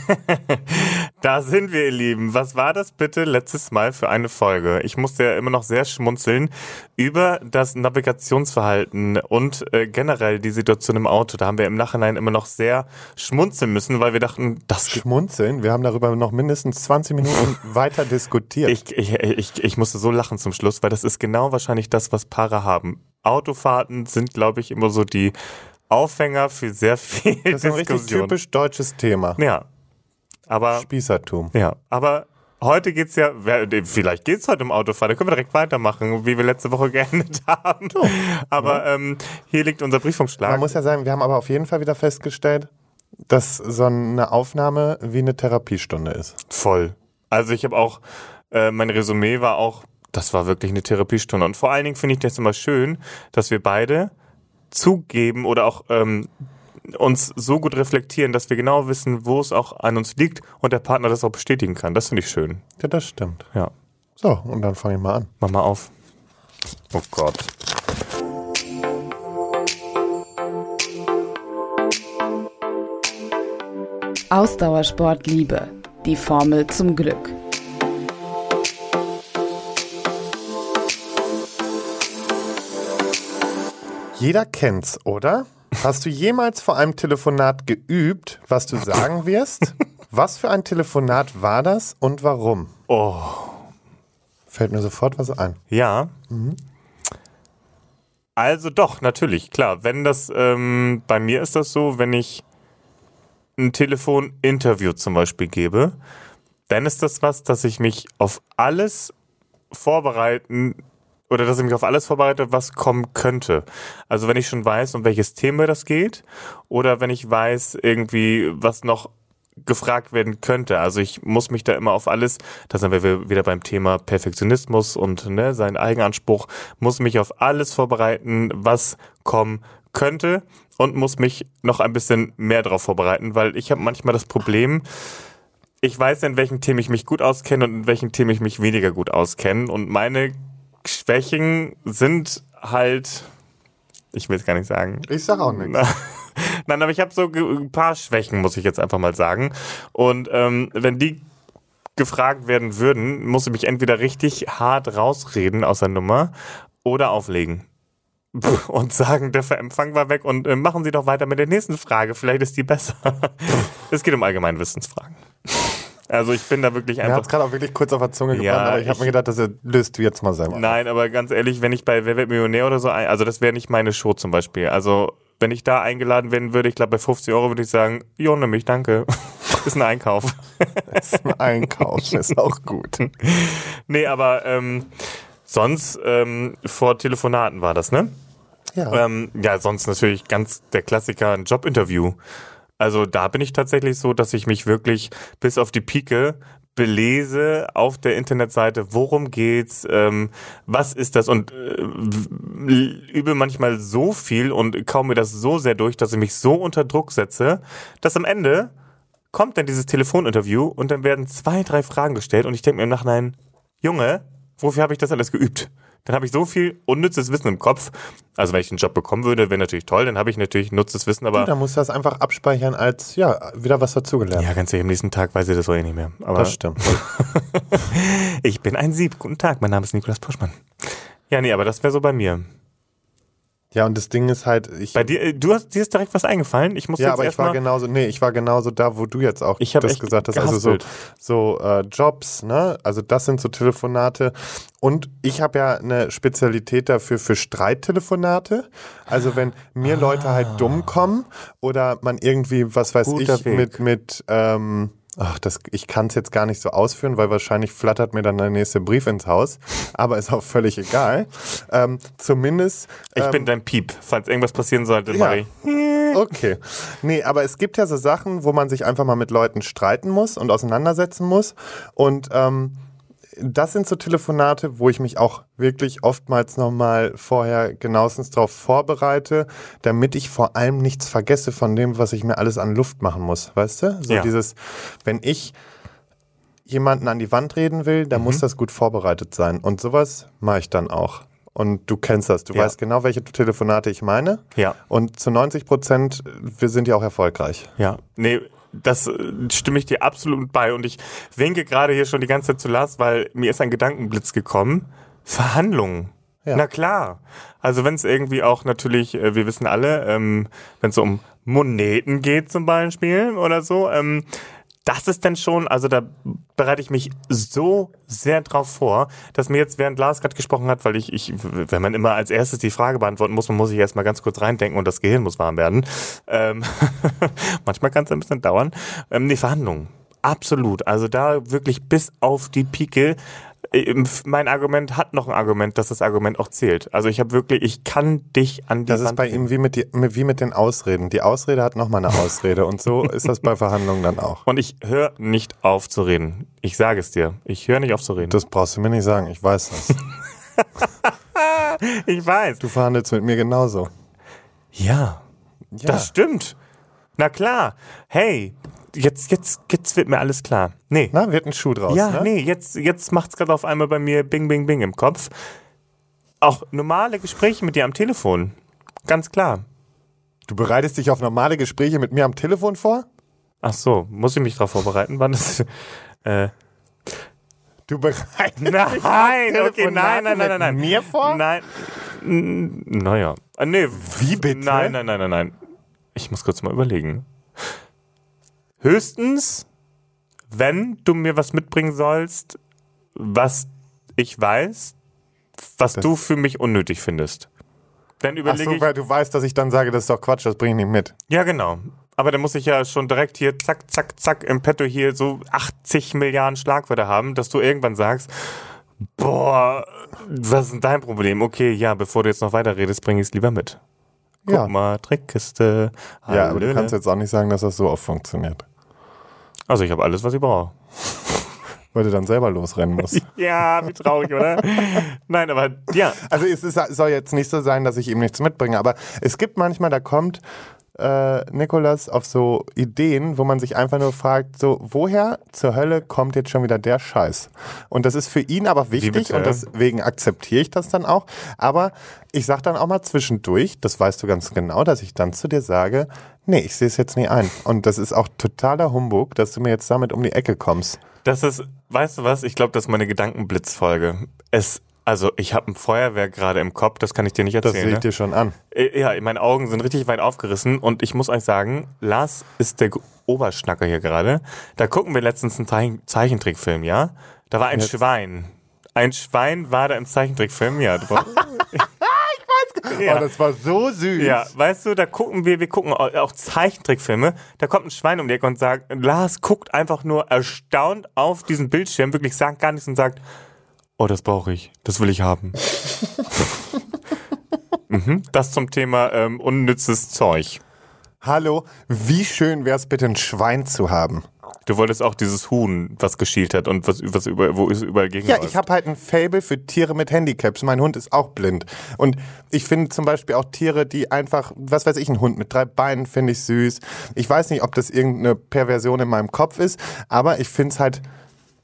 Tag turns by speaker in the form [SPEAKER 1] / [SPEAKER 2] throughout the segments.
[SPEAKER 1] da sind wir, ihr Lieben. Was war das bitte letztes Mal für eine Folge? Ich musste ja immer noch sehr schmunzeln über das Navigationsverhalten und äh, generell die Situation im Auto. Da haben wir im Nachhinein immer noch sehr schmunzeln müssen, weil wir dachten, das
[SPEAKER 2] Schmunzeln? Wir haben darüber noch mindestens 20 Minuten weiter diskutiert.
[SPEAKER 1] Ich, ich, ich, ich musste so lachen zum Schluss, weil das ist genau wahrscheinlich das, was Paare haben. Autofahrten sind, glaube ich, immer so die Aufhänger für sehr viel
[SPEAKER 2] das ist ein richtig typisch deutsches Thema.
[SPEAKER 1] Ja. Aber,
[SPEAKER 2] Spießertum.
[SPEAKER 1] ja. Aber heute geht's ja, wer- vielleicht geht's heute im Autofahren, da können wir direkt weitermachen, wie wir letzte Woche geendet haben. Aber ähm, hier liegt unser Briefumschlag.
[SPEAKER 2] Man muss ja sagen, wir haben aber auf jeden Fall wieder festgestellt, dass so eine Aufnahme wie eine Therapiestunde ist.
[SPEAKER 1] Voll. Also ich habe auch, äh, mein Resümee war auch, das war wirklich eine Therapiestunde. Und vor allen Dingen finde ich das immer schön, dass wir beide zugeben oder auch ähm, uns so gut reflektieren, dass wir genau wissen, wo es auch an uns liegt und der Partner das auch bestätigen kann. Das finde ich schön.
[SPEAKER 2] Ja, das stimmt.
[SPEAKER 1] Ja.
[SPEAKER 2] So, und dann fange ich mal an.
[SPEAKER 1] Mach mal auf. Oh Gott.
[SPEAKER 3] Ausdauersport Liebe. Die Formel zum Glück.
[SPEAKER 2] Jeder kennt's, oder? Hast du jemals vor einem Telefonat geübt, was du sagen wirst? Was für ein Telefonat war das und warum?
[SPEAKER 1] Oh.
[SPEAKER 2] Fällt mir sofort was ein.
[SPEAKER 1] Ja. Also doch, natürlich, klar. Wenn das, ähm, bei mir ist das so, wenn ich ein Telefoninterview zum Beispiel gebe, dann ist das was, dass ich mich auf alles vorbereiten oder dass ich mich auf alles vorbereite, was kommen könnte. Also wenn ich schon weiß, um welches Thema das geht oder wenn ich weiß irgendwie, was noch gefragt werden könnte. Also ich muss mich da immer auf alles, da sind wir wieder beim Thema Perfektionismus und ne, sein Eigenanspruch, muss mich auf alles vorbereiten, was kommen könnte und muss mich noch ein bisschen mehr darauf vorbereiten, weil ich habe manchmal das Problem, ich weiß, in welchen Themen ich mich gut auskenne und in welchen Themen ich mich weniger gut auskenne. Und meine Schwächen sind halt, ich will es gar nicht sagen,
[SPEAKER 2] Ich sag auch nichts.
[SPEAKER 1] Nein, aber ich habe so ein paar Schwächen, muss ich jetzt einfach mal sagen. Und ähm, wenn die gefragt werden würden, muss ich mich entweder richtig hart rausreden aus der Nummer oder auflegen. Und sagen, der Empfang war weg und äh, machen Sie doch weiter mit der nächsten Frage. Vielleicht ist die besser. es geht um allgemeine Wissensfragen. Also ich bin da wirklich einfach
[SPEAKER 2] hat's gerade auch wirklich kurz auf der Zunge gebrannt,
[SPEAKER 1] Ja,
[SPEAKER 2] aber ich habe
[SPEAKER 1] ich-
[SPEAKER 2] mir gedacht, das löst du jetzt mal selber.
[SPEAKER 1] Nein, aber ganz ehrlich, wenn ich bei Wer wird Millionär oder so, ein, also das wäre nicht meine Show zum Beispiel. Also wenn ich da eingeladen werden würde, ich glaube bei 50 Euro würde ich sagen, jo, nimm mich, danke. Ist ein Einkauf.
[SPEAKER 2] Einkaufen ist auch gut.
[SPEAKER 1] nee, aber ähm, sonst ähm, vor Telefonaten war das, ne?
[SPEAKER 2] Ja.
[SPEAKER 1] Ähm, ja, sonst natürlich ganz der Klassiker, ein Jobinterview. Also da bin ich tatsächlich so, dass ich mich wirklich bis auf die Pike belese auf der Internetseite, worum geht's, ähm, was ist das und äh, übe manchmal so viel und kaum mir das so sehr durch, dass ich mich so unter Druck setze, dass am Ende kommt dann dieses Telefoninterview und dann werden zwei, drei Fragen gestellt und ich denke mir im Nachhinein, Junge, wofür habe ich das alles geübt? Dann habe ich so viel unnützes Wissen im Kopf. Also wenn ich einen Job bekommen würde, wäre natürlich toll, dann habe ich natürlich nutzes Wissen, aber
[SPEAKER 2] Da musst du das einfach abspeichern als, ja, wieder was dazugelernt.
[SPEAKER 1] ja, ganz ehrlich, am nächsten Tag weiß ich das auch eh nicht mehr. Aber
[SPEAKER 2] Das stimmt.
[SPEAKER 1] ich bin ein Sieb. Guten Tag, mein Name ist Nikolas Puschmann. Ja, nee, aber das wäre so bei mir.
[SPEAKER 2] Ja, und das Ding ist halt, ich.
[SPEAKER 1] Bei dir, äh, du hast, dir ist direkt was eingefallen. Ich muss
[SPEAKER 2] ja,
[SPEAKER 1] jetzt
[SPEAKER 2] aber ich war genauso, nee, ich war genauso da, wo du jetzt auch
[SPEAKER 1] Ich
[SPEAKER 2] das gesagt hast. Also so,
[SPEAKER 1] gehaspelt.
[SPEAKER 2] so äh, Jobs, ne? Also das sind so Telefonate. Und ich habe ja eine Spezialität dafür für Streittelefonate. Also wenn mir Leute halt dumm kommen oder man irgendwie, was weiß
[SPEAKER 1] Ah. Guter
[SPEAKER 2] ich,
[SPEAKER 1] Weg.
[SPEAKER 2] mit, mit, ähm, Ach, das, ich kann es jetzt gar nicht so ausführen, weil wahrscheinlich flattert mir dann der nächste Brief ins Haus. Aber ist auch völlig egal. Ähm, zumindest.
[SPEAKER 1] Ich
[SPEAKER 2] ähm,
[SPEAKER 1] bin dein Piep. Falls irgendwas passieren sollte,
[SPEAKER 2] Ja.
[SPEAKER 1] Marie.
[SPEAKER 2] Okay. Nee, aber es gibt ja so Sachen, wo man sich einfach mal mit Leuten streiten muss und auseinandersetzen muss. Und ähm, das sind so Telefonate, wo ich mich auch wirklich oftmals nochmal vorher genauestens darauf vorbereite, damit ich vor allem nichts vergesse von dem, was ich mir alles an Luft machen muss. Weißt du? So
[SPEAKER 1] Ja.
[SPEAKER 2] dieses, wenn ich jemanden an die Wand reden will, dann
[SPEAKER 1] Mhm.
[SPEAKER 2] muss das gut vorbereitet sein. Und sowas mache ich dann auch. Und du kennst das. Du
[SPEAKER 1] Ja.
[SPEAKER 2] weißt genau, welche Telefonate ich meine.
[SPEAKER 1] Ja.
[SPEAKER 2] Und zu 90 Prozent, wir sind ja auch erfolgreich.
[SPEAKER 1] Ja. Nee, das äh, stimme ich dir absolut bei. Und ich winke gerade hier schon die ganze Zeit zu Lars, weil mir ist ein Gedankenblitz gekommen. Verhandlungen.
[SPEAKER 2] Ja.
[SPEAKER 1] Na klar. Also wenn es irgendwie auch natürlich, äh, wir wissen alle, ähm, wenn es um Moneten geht zum Beispiel oder so, ähm, das ist dann schon, also da bereite ich mich so sehr drauf vor, dass mir jetzt, während Lars gerade gesprochen hat, weil ich, ich, wenn man immer als erstes die Frage beantworten muss, man muss sich erstmal ganz kurz reindenken und das Gehirn muss warm werden. Ähm, manchmal kann es ein bisschen dauern. Ähm, die Verhandlungen. Absolut. Also da wirklich bis auf die Pike mein Argument hat noch ein Argument, dass das Argument auch zählt. Also ich habe wirklich, ich kann dich an die
[SPEAKER 2] Das ist
[SPEAKER 1] Wand
[SPEAKER 2] bei ihm wie mit, die, wie mit den Ausreden. Die Ausrede hat nochmal eine Ausrede. Und so ist das bei Verhandlungen dann auch.
[SPEAKER 1] und ich höre nicht auf zu reden. Ich sage es dir. Ich höre nicht auf zu reden.
[SPEAKER 2] Das brauchst du mir nicht sagen. Ich weiß das.
[SPEAKER 1] ich weiß.
[SPEAKER 2] Du verhandelst mit mir genauso.
[SPEAKER 1] Ja,
[SPEAKER 2] Ja.
[SPEAKER 1] das stimmt. Na klar. Hey, jetzt, jetzt, jetzt wird mir alles klar. Nee.
[SPEAKER 2] Na, wird ein Schuh draus.
[SPEAKER 1] ja,
[SPEAKER 2] ne?
[SPEAKER 1] nee, jetzt, jetzt macht's gerade auf einmal bei mir Bing, Bing, Bing im Kopf. Auch normale Gespräche mit dir am Telefon. Ganz klar.
[SPEAKER 2] Du bereitest dich auf normale Gespräche mit mir am Telefon vor?
[SPEAKER 1] Ach so, muss ich mich darauf vorbereiten? Wann das? Äh,
[SPEAKER 2] Du bereitest dich
[SPEAKER 1] nein,
[SPEAKER 2] auf
[SPEAKER 1] okay, nein, nein, nein, nein,
[SPEAKER 2] mit
[SPEAKER 1] nein.
[SPEAKER 2] mir vor?
[SPEAKER 1] Nein. Naja. Ah, nee.
[SPEAKER 2] Wie bitte?
[SPEAKER 1] Nein, nein, nein, nein, nein. Ich muss kurz mal überlegen. Höchstens, wenn du mir was mitbringen sollst, was ich weiß, was du für mich unnötig findest. Dann
[SPEAKER 2] Ach
[SPEAKER 1] überlege
[SPEAKER 2] so,
[SPEAKER 1] ich.
[SPEAKER 2] weil du weißt, dass ich dann sage, das ist doch Quatsch, das bringe ich nicht mit.
[SPEAKER 1] Ja, genau. Aber dann muss ich ja schon direkt hier zack, zack, zack im Petto hier so 80 Milliarden Schlagwörter haben, dass du irgendwann sagst, boah, was ist denn dein Problem? Okay, ja, bevor du jetzt noch weiter redest, bring ich es lieber mit. Guck
[SPEAKER 2] Ja.
[SPEAKER 1] mal, Trickkiste.
[SPEAKER 2] Ja, aber du kannst jetzt auch nicht sagen, dass das so oft funktioniert.
[SPEAKER 1] Also ich habe alles, was ich brauche.
[SPEAKER 2] Weil du dann selber losrennen musst.
[SPEAKER 1] Ja, wie traurig, oder? Nein, aber ja.
[SPEAKER 2] Also es ist, soll jetzt nicht so sein, dass ich ihm nichts mitbringe, aber es gibt manchmal, da kommt äh, Nikolas auf so Ideen, wo man sich einfach nur fragt, so woher zur Hölle kommt jetzt schon wieder der Scheiß? Und das ist für ihn aber wichtig und deswegen akzeptiere ich das dann auch. Aber ich sage dann auch mal zwischendurch, das weißt du ganz genau, dass ich dann zu dir sage, nee, ich sehe es jetzt nie ein. Und das ist auch totaler Humbug, dass du mir jetzt damit um die Ecke kommst.
[SPEAKER 1] Das ist, weißt du was? Ich glaube, das ist meine Gedankenblitzfolge. Es, also ich habe ein Feuerwerk gerade im Kopf, das kann ich dir nicht
[SPEAKER 2] Das
[SPEAKER 1] erzählen.
[SPEAKER 2] sehe ich
[SPEAKER 1] ne?
[SPEAKER 2] dir schon an.
[SPEAKER 1] Äh, Ja, meine Augen sind richtig weit aufgerissen und ich muss euch sagen, Lars ist der Oberschnacker hier gerade. Da gucken wir letztens einen Zeichen Zeichentrickfilm, ja? Da war ein
[SPEAKER 2] Jetzt.
[SPEAKER 1] Schwein. Ein Schwein war da im Zeichentrickfilm, ja. Ja.
[SPEAKER 2] Oh, das war so süß.
[SPEAKER 1] Ja, weißt du, da gucken wir, wir gucken au- auch Zeichentrickfilme, da kommt ein Schwein um die Ecke und sagt, Lars guckt einfach nur erstaunt auf diesen Bildschirm, wirklich sagt gar nichts und sagt, oh, das brauche ich, das will ich haben. mhm, das zum Thema ähm, unnützes Zeug.
[SPEAKER 2] Hallo, wie schön wäre es bitte, ein Schwein zu haben?
[SPEAKER 1] Du wolltest auch dieses Huhn, was geschielt hat und was, was über, wo es überall gegen
[SPEAKER 2] Ja, ich habe halt ein Fable für Tiere mit Handicaps. Mein Hund ist auch blind. Und ich finde zum Beispiel auch Tiere, die einfach, was weiß ich, ein Hund mit drei Beinen finde ich süß. Ich weiß nicht, ob das irgendeine Perversion in meinem Kopf ist, aber ich finde es halt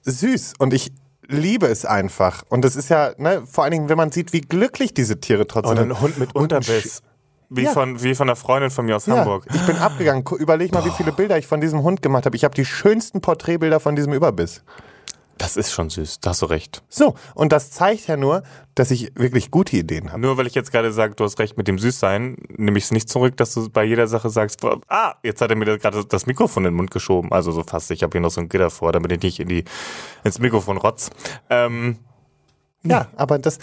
[SPEAKER 2] süß. Und ich liebe es einfach. Und das ist ja, ne, vor allen Dingen, wenn man sieht, wie glücklich diese Tiere trotzdem
[SPEAKER 1] Und
[SPEAKER 2] sind.
[SPEAKER 1] ein Hund mit
[SPEAKER 2] Und
[SPEAKER 1] Unterbiss. Wie,
[SPEAKER 2] Ja.
[SPEAKER 1] von, wie von einer Freundin von mir aus
[SPEAKER 2] Ja,
[SPEAKER 1] Hamburg.
[SPEAKER 2] ich bin abgegangen. Überleg mal, wie viele Bilder ich von diesem Hund gemacht habe. Ich habe die schönsten Porträtbilder von diesem Überbiss.
[SPEAKER 1] Das ist schon süß, da hast du recht.
[SPEAKER 2] So, und das zeigt ja nur, dass ich wirklich gute Ideen habe.
[SPEAKER 1] Nur weil ich jetzt gerade sage, du hast recht mit dem Süßsein, nehme ich es nicht zurück, dass du bei jeder Sache sagst, ah, jetzt hat er mir gerade das Mikrofon in den Mund geschoben. Also so fast, ich habe hier noch so ein Gitter vor, damit ich nicht in die, ins Mikrofon rotz. Ähm,
[SPEAKER 2] Ja, aber das,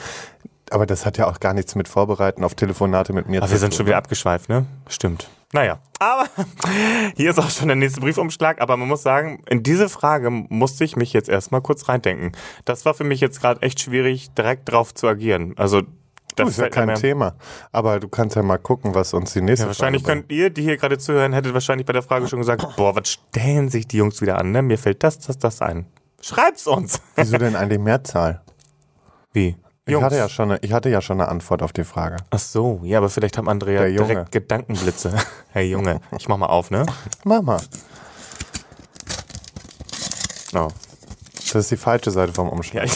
[SPEAKER 2] aber das hat ja auch gar nichts mit Vorbereiten auf Telefonate mit mir
[SPEAKER 1] aber wir sind schon wieder abgeschweift, ne? Stimmt. Naja, aber hier ist auch schon der nächste Briefumschlag. Aber man muss sagen, in diese Frage musste ich mich jetzt erstmal kurz reindenken. Das war für mich jetzt gerade echt schwierig, direkt drauf zu agieren. Also,
[SPEAKER 2] Das
[SPEAKER 1] das
[SPEAKER 2] ist ja kein Thema. Aber du kannst ja mal gucken, was uns die nächste
[SPEAKER 1] Ja, wahrscheinlich
[SPEAKER 2] Frage
[SPEAKER 1] könnt ihr, die hier gerade zuhören, hättet wahrscheinlich bei der Frage schon gesagt, boah, was stellen sich die Jungs wieder an, ne? Mir fällt das, das, das ein. Schreibt's uns.
[SPEAKER 2] Wieso denn eigentlich Mehrzahl?
[SPEAKER 1] Wie?
[SPEAKER 2] Ich hatte, ja schon eine, ich hatte ja schon eine Antwort auf die Frage.
[SPEAKER 1] Ach so, ja, aber vielleicht haben
[SPEAKER 2] Junge.
[SPEAKER 1] direkt Gedankenblitze. Hey Junge, ich mach mal auf, ne?
[SPEAKER 2] Mama,
[SPEAKER 1] Oh.
[SPEAKER 2] das ist die falsche Seite vom Umschlag.
[SPEAKER 1] Ja,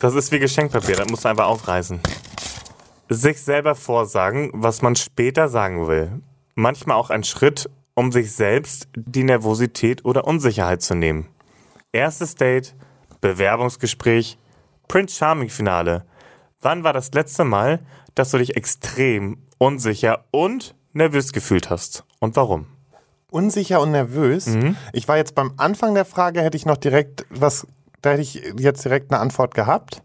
[SPEAKER 1] das ist wie Geschenkpapier, das musst du einfach aufreißen. Sich selber vorsagen, was man später sagen will. Manchmal auch ein Schritt um sich selbst die Nervosität oder Unsicherheit zu nehmen. Erstes Date, Bewerbungsgespräch, Prince Charming Finale. Wann war das letzte Mal, dass du dich extrem unsicher und nervös gefühlt hast? Und warum?
[SPEAKER 2] Unsicher und nervös.
[SPEAKER 1] Mhm.
[SPEAKER 2] Ich war jetzt beim Anfang der Frage, hätte ich noch direkt was, da hätte ich jetzt direkt eine Antwort gehabt.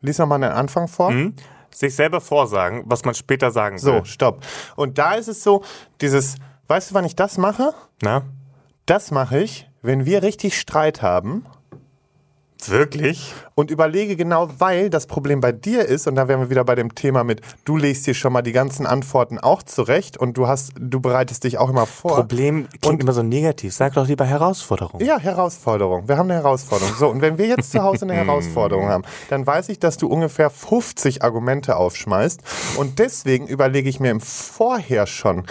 [SPEAKER 2] Lies nochmal den Anfang vor.
[SPEAKER 1] Mhm. Sich selber vorsagen, was man später sagen
[SPEAKER 2] So,
[SPEAKER 1] will.
[SPEAKER 2] stopp. Und da ist es so, dieses, weißt du, wann ich das mache?
[SPEAKER 1] Na?
[SPEAKER 2] Das mache ich, wenn wir richtig Streit haben
[SPEAKER 1] Wirklich?
[SPEAKER 2] und überlege genau, weil das Problem bei dir ist, und da wären wir wieder bei dem Thema mit, du legst dir schon mal die ganzen Antworten auch zurecht und du hast, du bereitest dich auch immer vor.
[SPEAKER 1] Problem klingt immer so negativ. Sag doch lieber Herausforderung.
[SPEAKER 2] Ja, Herausforderung. Wir haben eine Herausforderung. So, und wenn wir jetzt zu Hause eine Herausforderung haben, dann weiß ich, dass du ungefähr 50 Argumente aufschmeißt. Und deswegen überlege ich mir im Vorher schon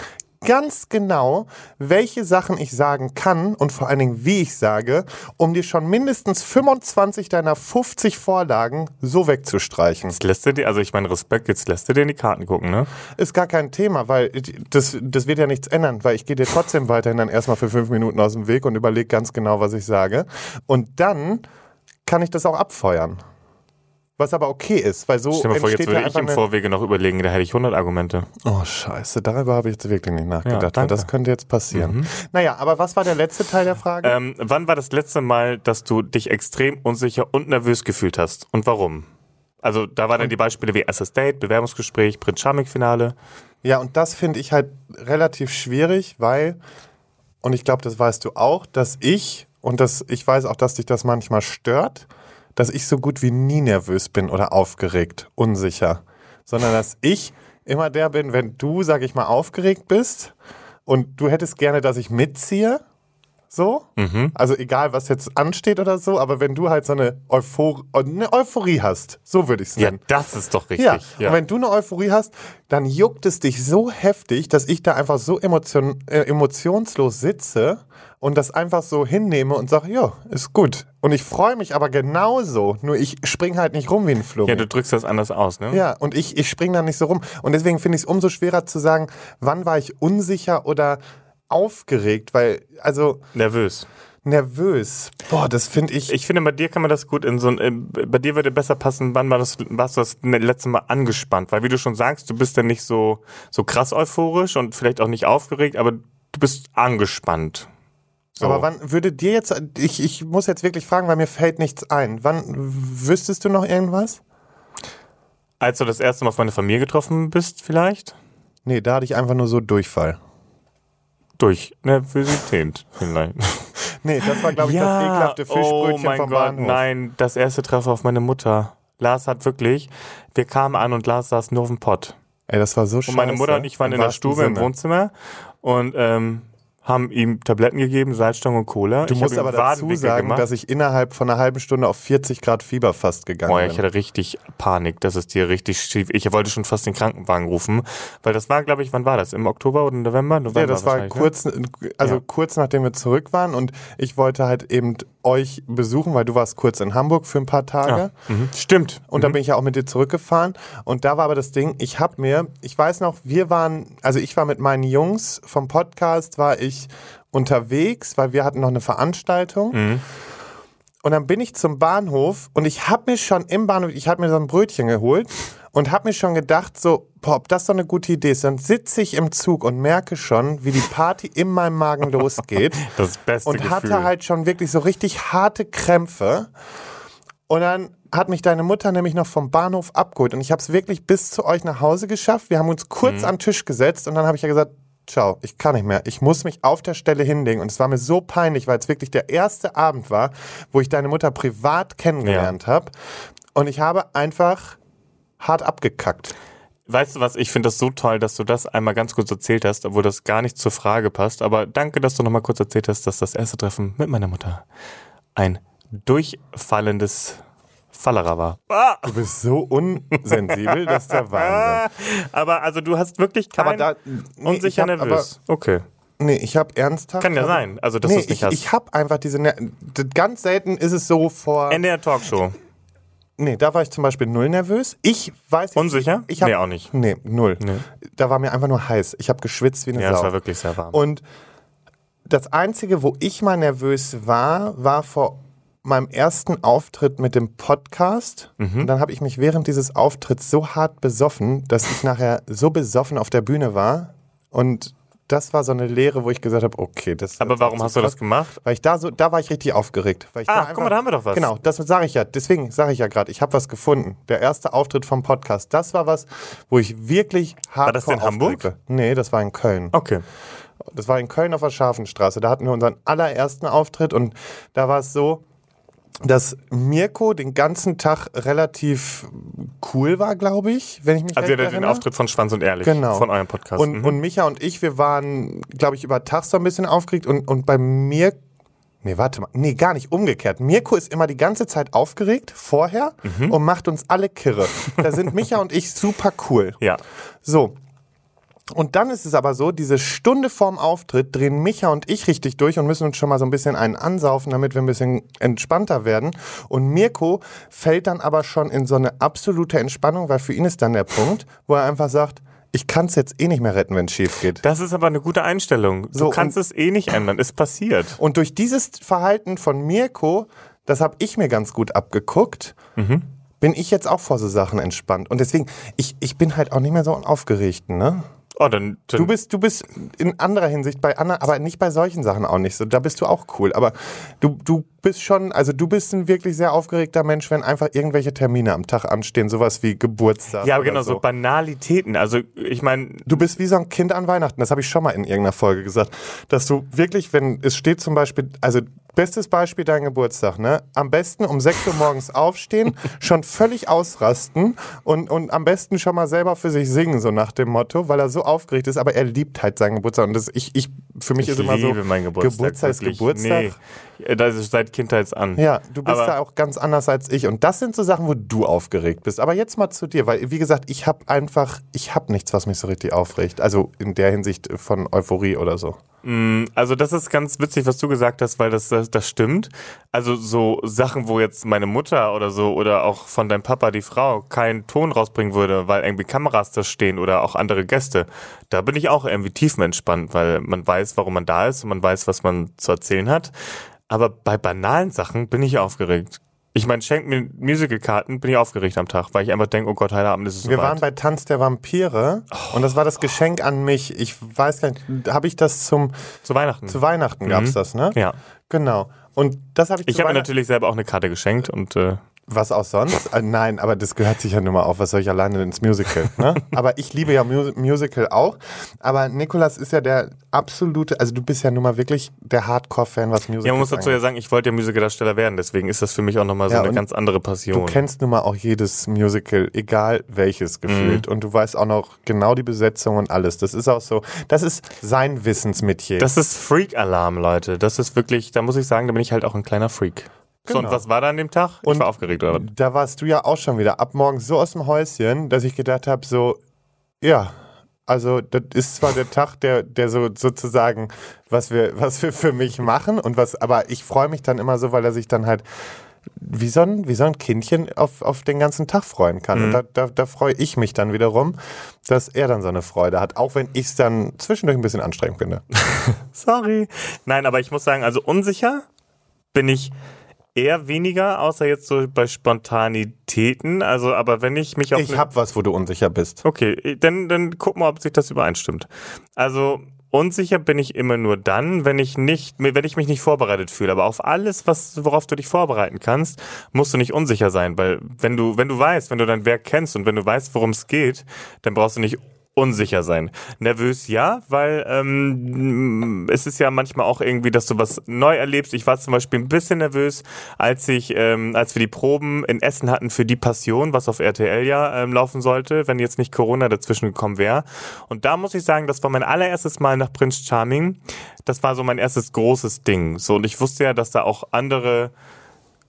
[SPEAKER 2] ganz genau, welche Sachen ich sagen kann und vor allen Dingen, wie ich sage, um dir schon mindestens 25 deiner 50 Vorlagen so wegzustreichen.
[SPEAKER 1] Jetzt lässt du dir, also ich meine Respekt, jetzt lässt du dir in die Karten gucken, ne?
[SPEAKER 2] Ist gar kein Thema, weil das, das wird ja nichts ändern, weil ich gehe dir trotzdem weiterhin dann erstmal für fünf Minuten aus dem Weg und überlege ganz genau, was ich sage. Und dann kann ich das auch abfeuern. Was aber okay ist, weil so
[SPEAKER 1] Stell dir mal vor, jetzt würde
[SPEAKER 2] ja
[SPEAKER 1] ich im. Vorwege noch überlegen, da hätte ich 100 Argumente.
[SPEAKER 2] Oh scheiße, darüber habe ich jetzt wirklich nicht nachgedacht,
[SPEAKER 1] danke.
[SPEAKER 2] das könnte jetzt passieren. Naja, aber was war der letzte Teil der Frage?
[SPEAKER 1] Ähm, wann war das letzte Mal, dass du dich extrem unsicher und nervös gefühlt hast? Und warum? Also da waren dann die Beispiele wie erstes Date, Bewerbungsgespräch, Prinz Charming Finale.
[SPEAKER 2] Ja, und das finde ich halt relativ schwierig, weil, und ich glaube, das weißt du auch, dass ich, und das, ich weiß auch, dass dich das manchmal stört, dass ich so gut wie nie nervös bin oder aufgeregt, unsicher, sondern dass ich immer der bin, wenn du, sag ich mal, aufgeregt bist und du hättest gerne, dass ich mitziehe, so, also egal, was jetzt ansteht oder so, aber wenn du halt so eine, Euphor eine Euphorie hast, so würde ich es
[SPEAKER 1] Ja,
[SPEAKER 2] nennen.
[SPEAKER 1] das ist doch richtig.
[SPEAKER 2] Ja.
[SPEAKER 1] Ja.
[SPEAKER 2] und wenn du eine Euphorie hast, dann juckt es dich so heftig, dass ich da einfach so emotion äh, emotionslos sitze und das einfach so hinnehme und sage, ja, ist gut. Und ich freue mich aber genauso, nur ich spring halt nicht rum wie ein Flummi.
[SPEAKER 1] ja, du drückst das anders aus, ne?
[SPEAKER 2] Ja, und ich, ich spring da nicht so rum. Und deswegen finde ich es umso schwerer zu sagen, wann war ich unsicher oder aufgeregt, weil, also
[SPEAKER 1] Nervös.
[SPEAKER 2] nervös. Boah, das finde ich.
[SPEAKER 1] Ich finde, bei dir kann man das gut in so ein, äh, bei dir würde besser passen, wann war das, warst du das letzte Mal angespannt? Weil wie du schon sagst, du bist ja nicht so, so krass euphorisch und vielleicht auch nicht aufgeregt, aber du bist angespannt. So.
[SPEAKER 2] Aber wann würde dir jetzt, ich, ich muss jetzt wirklich fragen, weil mir fällt nichts ein. Wann wüsstest du noch irgendwas?
[SPEAKER 1] Als du das erste Mal auf meine Familie getroffen bist, vielleicht?
[SPEAKER 2] Nee, da hatte ich einfach nur so Durchfall.
[SPEAKER 1] Durch Nervosität, vielleicht.
[SPEAKER 2] Nee, das war, glaube ich, das ekelhafte Fischbrötchen
[SPEAKER 1] oh mein
[SPEAKER 2] vom
[SPEAKER 1] Gott,
[SPEAKER 2] Bahnhof.
[SPEAKER 1] nein, das erste Treffen auf meine Mutter. Lars hat wirklich, wir kamen an und Lars saß nur auf dem Pott.
[SPEAKER 2] Ey, das war so scheiße.
[SPEAKER 1] Und meine Mutter und ich waren
[SPEAKER 2] Im
[SPEAKER 1] in der Stube im
[SPEAKER 2] Sinne.
[SPEAKER 1] Wohnzimmer und ähm, haben ihm Tabletten gegeben, Salzstangen und Cola.
[SPEAKER 2] Du
[SPEAKER 1] ich
[SPEAKER 2] musst aber dazu sagen,
[SPEAKER 1] gemacht.
[SPEAKER 2] dass ich innerhalb von einer halben Stunde auf 40 Grad Fieber fast gegangen
[SPEAKER 1] Boah,
[SPEAKER 2] bin.
[SPEAKER 1] ich hatte richtig Panik, dass es dir richtig schief. Ich wollte schon fast den Krankenwagen rufen, weil das war, glaube ich, wann war das? Im Oktober oder November? November
[SPEAKER 2] Ja, das war
[SPEAKER 1] ne?
[SPEAKER 2] kurz, also
[SPEAKER 1] Ja.
[SPEAKER 2] kurz nachdem wir zurück waren und ich wollte halt eben euch besuchen, weil du warst kurz in Hamburg für ein paar Tage.
[SPEAKER 1] Ja. Mhm. Stimmt.
[SPEAKER 2] Und da bin ich ja auch mit dir zurückgefahren. Und da war aber das Ding, ich habe mir, ich weiß noch, wir waren, also ich war mit meinen Jungs vom Podcast, war ich unterwegs, weil wir hatten noch eine Veranstaltung. Und dann bin ich zum Bahnhof und ich habe mir schon im Bahnhof, ich habe mir so ein Brötchen geholt und habe mir schon gedacht, so, boah, ob das so eine gute Idee ist. Dann sitze ich im Zug und merke schon, wie die Party in meinem Magen losgeht.
[SPEAKER 1] Das beste
[SPEAKER 2] und
[SPEAKER 1] Gefühl.
[SPEAKER 2] hatte halt schon wirklich so richtig harte Krämpfe. Und dann hat mich deine Mutter nämlich noch vom Bahnhof abgeholt. Und ich habe es wirklich bis zu euch nach Hause geschafft. Wir haben uns kurz
[SPEAKER 1] Mhm.
[SPEAKER 2] an den Tisch gesetzt und dann habe ich ja gesagt, ciao, ich kann nicht mehr. Ich muss mich auf der Stelle hinlegen. Und es war mir so peinlich, weil es wirklich der erste Abend war, wo ich deine Mutter privat kennengelernt habe. Und ich habe einfach hart abgekackt.
[SPEAKER 1] Weißt du was, ich finde das so toll, dass du das einmal ganz kurz erzählt hast, obwohl das gar nicht zur Frage passt. Aber danke, dass du nochmal kurz erzählt hast, dass das erste Treffen mit meiner Mutter ein durchfallendes Fallerer war. Ah!
[SPEAKER 2] Du bist so unsensibel, das ist der Wahnsinn.
[SPEAKER 1] Aber also du hast wirklich kein
[SPEAKER 2] Aber da, nee,
[SPEAKER 1] unsicher
[SPEAKER 2] ich hab
[SPEAKER 1] nervös. Okay.
[SPEAKER 2] Nee, ich habe ernsthaft.
[SPEAKER 1] Kann ja sein, also dass
[SPEAKER 2] nee,
[SPEAKER 1] du es nicht
[SPEAKER 2] ich,
[SPEAKER 1] hast.
[SPEAKER 2] ich habe einfach diese. Ner ganz selten ist es so vor.
[SPEAKER 1] Ende der Talkshow.
[SPEAKER 2] nee, da war ich zum Beispiel null nervös. Ich weiß. jetzt-
[SPEAKER 1] Unsicher?
[SPEAKER 2] Ich hab,
[SPEAKER 1] Nee, auch nicht.
[SPEAKER 2] Nee, null.
[SPEAKER 1] Nee.
[SPEAKER 2] Da war mir einfach nur heiß. Ich habe geschwitzt wie eine
[SPEAKER 1] Ja,
[SPEAKER 2] Sau.
[SPEAKER 1] es war wirklich sehr warm.
[SPEAKER 2] Und das Einzige, wo ich mal nervös war, war vor meinem ersten Auftritt mit dem Podcast. Und dann habe ich mich während dieses Auftritts so hart besoffen, dass ich nachher so besoffen auf der Bühne war. Und das war so eine Lehre, wo ich gesagt habe, okay, das.
[SPEAKER 1] Aber warum
[SPEAKER 2] war
[SPEAKER 1] hast du das gemacht?
[SPEAKER 2] Weil ich da so, da war ich richtig aufgeregt. Weil ich
[SPEAKER 1] Ah,
[SPEAKER 2] da
[SPEAKER 1] guck mal, da haben wir doch was.
[SPEAKER 2] Genau, das sage ich ja. Deswegen sage ich ja gerade, ich habe was gefunden. Der erste Auftritt vom Podcast, das war was, wo ich wirklich hart
[SPEAKER 1] das in Hamburg?
[SPEAKER 2] Nee, das war in Köln.
[SPEAKER 1] Okay.
[SPEAKER 2] Das war in Köln auf der Scharfenstraße. Da hatten wir unseren allerersten Auftritt und da war es so, dass Mirko den ganzen Tag relativ cool war, glaube ich, wenn ich mich
[SPEAKER 1] Also ihr hattet den. Auftritt von Schwanz und Ehrlich
[SPEAKER 2] Genau.
[SPEAKER 1] von eurem Podcast.
[SPEAKER 2] Und,
[SPEAKER 1] Mhm.
[SPEAKER 2] und Micha und ich, wir waren, glaube ich, über Tag so ein bisschen aufgeregt und, und bei mir. Nee, warte mal. Nee, gar nicht umgekehrt. Mirko ist immer die ganze Zeit aufgeregt, vorher,
[SPEAKER 1] Mhm.
[SPEAKER 2] und macht uns alle kirre. Da sind Micha und ich super cool.
[SPEAKER 1] ja.
[SPEAKER 2] So. Und dann ist es aber so, diese Stunde vorm Auftritt drehen Micha und ich richtig durch und müssen uns schon mal so ein bisschen einen ansaufen, damit wir ein bisschen entspannter werden. Und Mirko fällt dann aber schon in so eine absolute Entspannung, weil für ihn ist dann der Punkt, wo er einfach sagt, ich kann es jetzt eh nicht mehr retten, wenn es schief geht.
[SPEAKER 1] Das ist aber eine gute Einstellung. Du
[SPEAKER 2] So,
[SPEAKER 1] kannst
[SPEAKER 2] und-
[SPEAKER 1] es eh nicht ändern. Ist passiert.
[SPEAKER 2] Und durch dieses Verhalten von Mirko, das habe ich mir ganz gut abgeguckt, bin ich jetzt auch vor so Sachen entspannt. Und deswegen, ich, ich bin halt auch nicht mehr so ein Aufgeregten, ne?
[SPEAKER 1] Oh, dann, dann
[SPEAKER 2] Du bist, du bist in anderer Hinsicht bei anderen, aber nicht bei solchen Sachen auch nicht so. Da bist du auch cool. Aber du, du bist schon, also du bist ein wirklich sehr aufgeregter Mensch, wenn einfach irgendwelche Termine am Tag anstehen, sowas wie Geburtstag.
[SPEAKER 1] ja, genau, so. Banalitäten. Also, ich meine,
[SPEAKER 2] Du bist wie so ein Kind an Weihnachten, das habe ich schon mal in irgendeiner Folge gesagt, dass du wirklich, wenn es steht zum Beispiel, also bestes Beispiel dein Geburtstag, ne? Am besten um 6 Uhr morgens aufstehen, schon völlig ausrasten und, und am besten schon mal selber für sich singen, so nach dem Motto, weil er so aufgeregt ist, aber er liebt halt seinen Geburtstag und das, ich, ich, für mich
[SPEAKER 1] ich
[SPEAKER 2] ist immer so,
[SPEAKER 1] Geburtstag.
[SPEAKER 2] Geburtstag ist. Geburtstag.
[SPEAKER 1] Nee, das ist seit Kindheit an.
[SPEAKER 2] Ja, du bist
[SPEAKER 1] Aber-
[SPEAKER 2] da auch ganz anders als ich. Und das sind so Sachen, wo du aufgeregt bist. Aber jetzt mal zu dir, weil, wie gesagt, ich habe einfach, ich habe nichts, was mich so richtig aufregt. Also in der Hinsicht von Euphorie oder so.
[SPEAKER 1] Also das ist ganz witzig, was du gesagt hast, weil das, das, das stimmt. Also so Sachen, wo jetzt meine Mutter oder so oder auch von deinem Papa, die Frau, keinen Ton rausbringen würde, weil irgendwie Kameras da stehen oder auch andere Gäste, da bin ich auch irgendwie tiefenentspannt, weil man weiß, warum man da ist und man weiß, was man zu erzählen hat. Aber bei banalen Sachen bin ich aufgeregt. Ich meine, schenkt mir Musicalkarten, bin ich aufgeregt am Tag, weil ich einfach denke, oh Gott, Heiligabend ist es
[SPEAKER 2] Wir
[SPEAKER 1] soweit.
[SPEAKER 2] waren bei Tanz der Vampire und das war das Geschenk an mich. Ich weiß gar nicht, habe ich das zum
[SPEAKER 1] Zu Weihnachten.
[SPEAKER 2] zu Weihnachten gab's das, ne?
[SPEAKER 1] ja.
[SPEAKER 2] Genau. Und das habe ich,
[SPEAKER 1] Ich habe mir natürlich selber auch eine Karte geschenkt und äh,
[SPEAKER 2] Was auch sonst? Äh, nein, aber das gehört sich ja nur mal auf. Was soll ich alleine ins Musical? Ne? aber ich liebe ja Mu Musical auch. Aber Nikolas ist ja der absolute, also du bist ja nun mal wirklich der Hardcore-Fan, was Musical
[SPEAKER 1] Ja, man muss dazu ja sagen, ich wollte ja Musicaldarsteller werden, deswegen ist das für mich auch nochmal so
[SPEAKER 2] Ja,
[SPEAKER 1] eine ganz andere Passion.
[SPEAKER 2] Du kennst nun mal auch jedes Musical, egal welches gefühlt. Und du weißt auch noch genau die Besetzung und alles. Das ist auch so, das ist sein Wissensmetier.
[SPEAKER 1] das ist Freak-Alarm, Leute. Das ist wirklich, da muss ich sagen, da bin ich halt auch ein kleiner Freak. So, und
[SPEAKER 2] Genau.
[SPEAKER 1] was war da an dem Tag? ich
[SPEAKER 2] Und-
[SPEAKER 1] war aufgeregt, oder
[SPEAKER 2] da warst du ja auch schon wieder ab morgens so aus dem Häuschen, dass ich gedacht habe, so, ja, also das ist zwar der Tag, der, der so sozusagen, was wir, was wir für mich machen und was, aber ich freue mich dann immer so, weil er sich dann halt wie so ein, wie so ein Kindchen auf, auf den ganzen Tag freuen kann. Und da, da, da freue ich mich dann wiederum, dass er dann so eine Freude hat, auch wenn ich es dann zwischendurch ein bisschen anstrengend finde.
[SPEAKER 1] Sorry. Nein, aber ich muss sagen, also unsicher bin ich eher weniger, außer jetzt so bei Spontanitäten. Also, aber wenn ich mich auf
[SPEAKER 2] Ich habe was, wo du unsicher bist.
[SPEAKER 1] Okay, dann, dann guck mal, ob sich das übereinstimmt. Also unsicher bin ich immer nur dann, wenn ich nicht, wenn ich mich nicht vorbereitet fühle. Aber auf alles, was, worauf du dich vorbereiten kannst, musst du nicht unsicher sein, weil wenn du, wenn du weißt, wenn du dein Werk kennst und wenn du weißt, worum es geht, dann brauchst du nicht unsicher sein. Nervös ja, weil ähm, es ist ja manchmal auch irgendwie, dass du was neu erlebst. Ich war zum Beispiel ein bisschen nervös, als ich, ähm, als wir die Proben in Essen hatten für die Passion, was auf RTL ja ähm, laufen sollte, wenn jetzt nicht Corona dazwischen gekommen wäre. Und da muss ich sagen, das war mein allererstes Mal nach Prince Charming. Das war so mein erstes großes Ding. So und ich wusste ja, dass da auch andere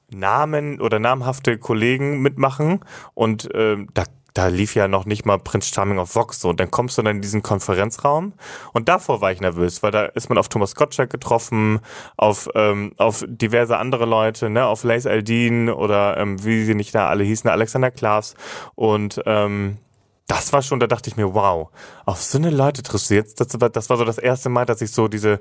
[SPEAKER 1] Namen oder namhafte Kollegen mitmachen und ähm, da da lief ja noch nicht mal Prince Charming auf Vox so. Und dann kommst du dann in diesen Konferenzraum und davor war ich nervös, weil da ist man auf Thomas Gottschalk getroffen, auf, ähm, auf diverse andere Leute, ne, auf Lace Aldin oder ähm, wie sie nicht da alle hießen, Alexander Klaas und ähm, das war schon, da dachte ich mir, wow, auf so eine Leute triffst du jetzt. Das war, das war so das erste Mal, dass ich so diese,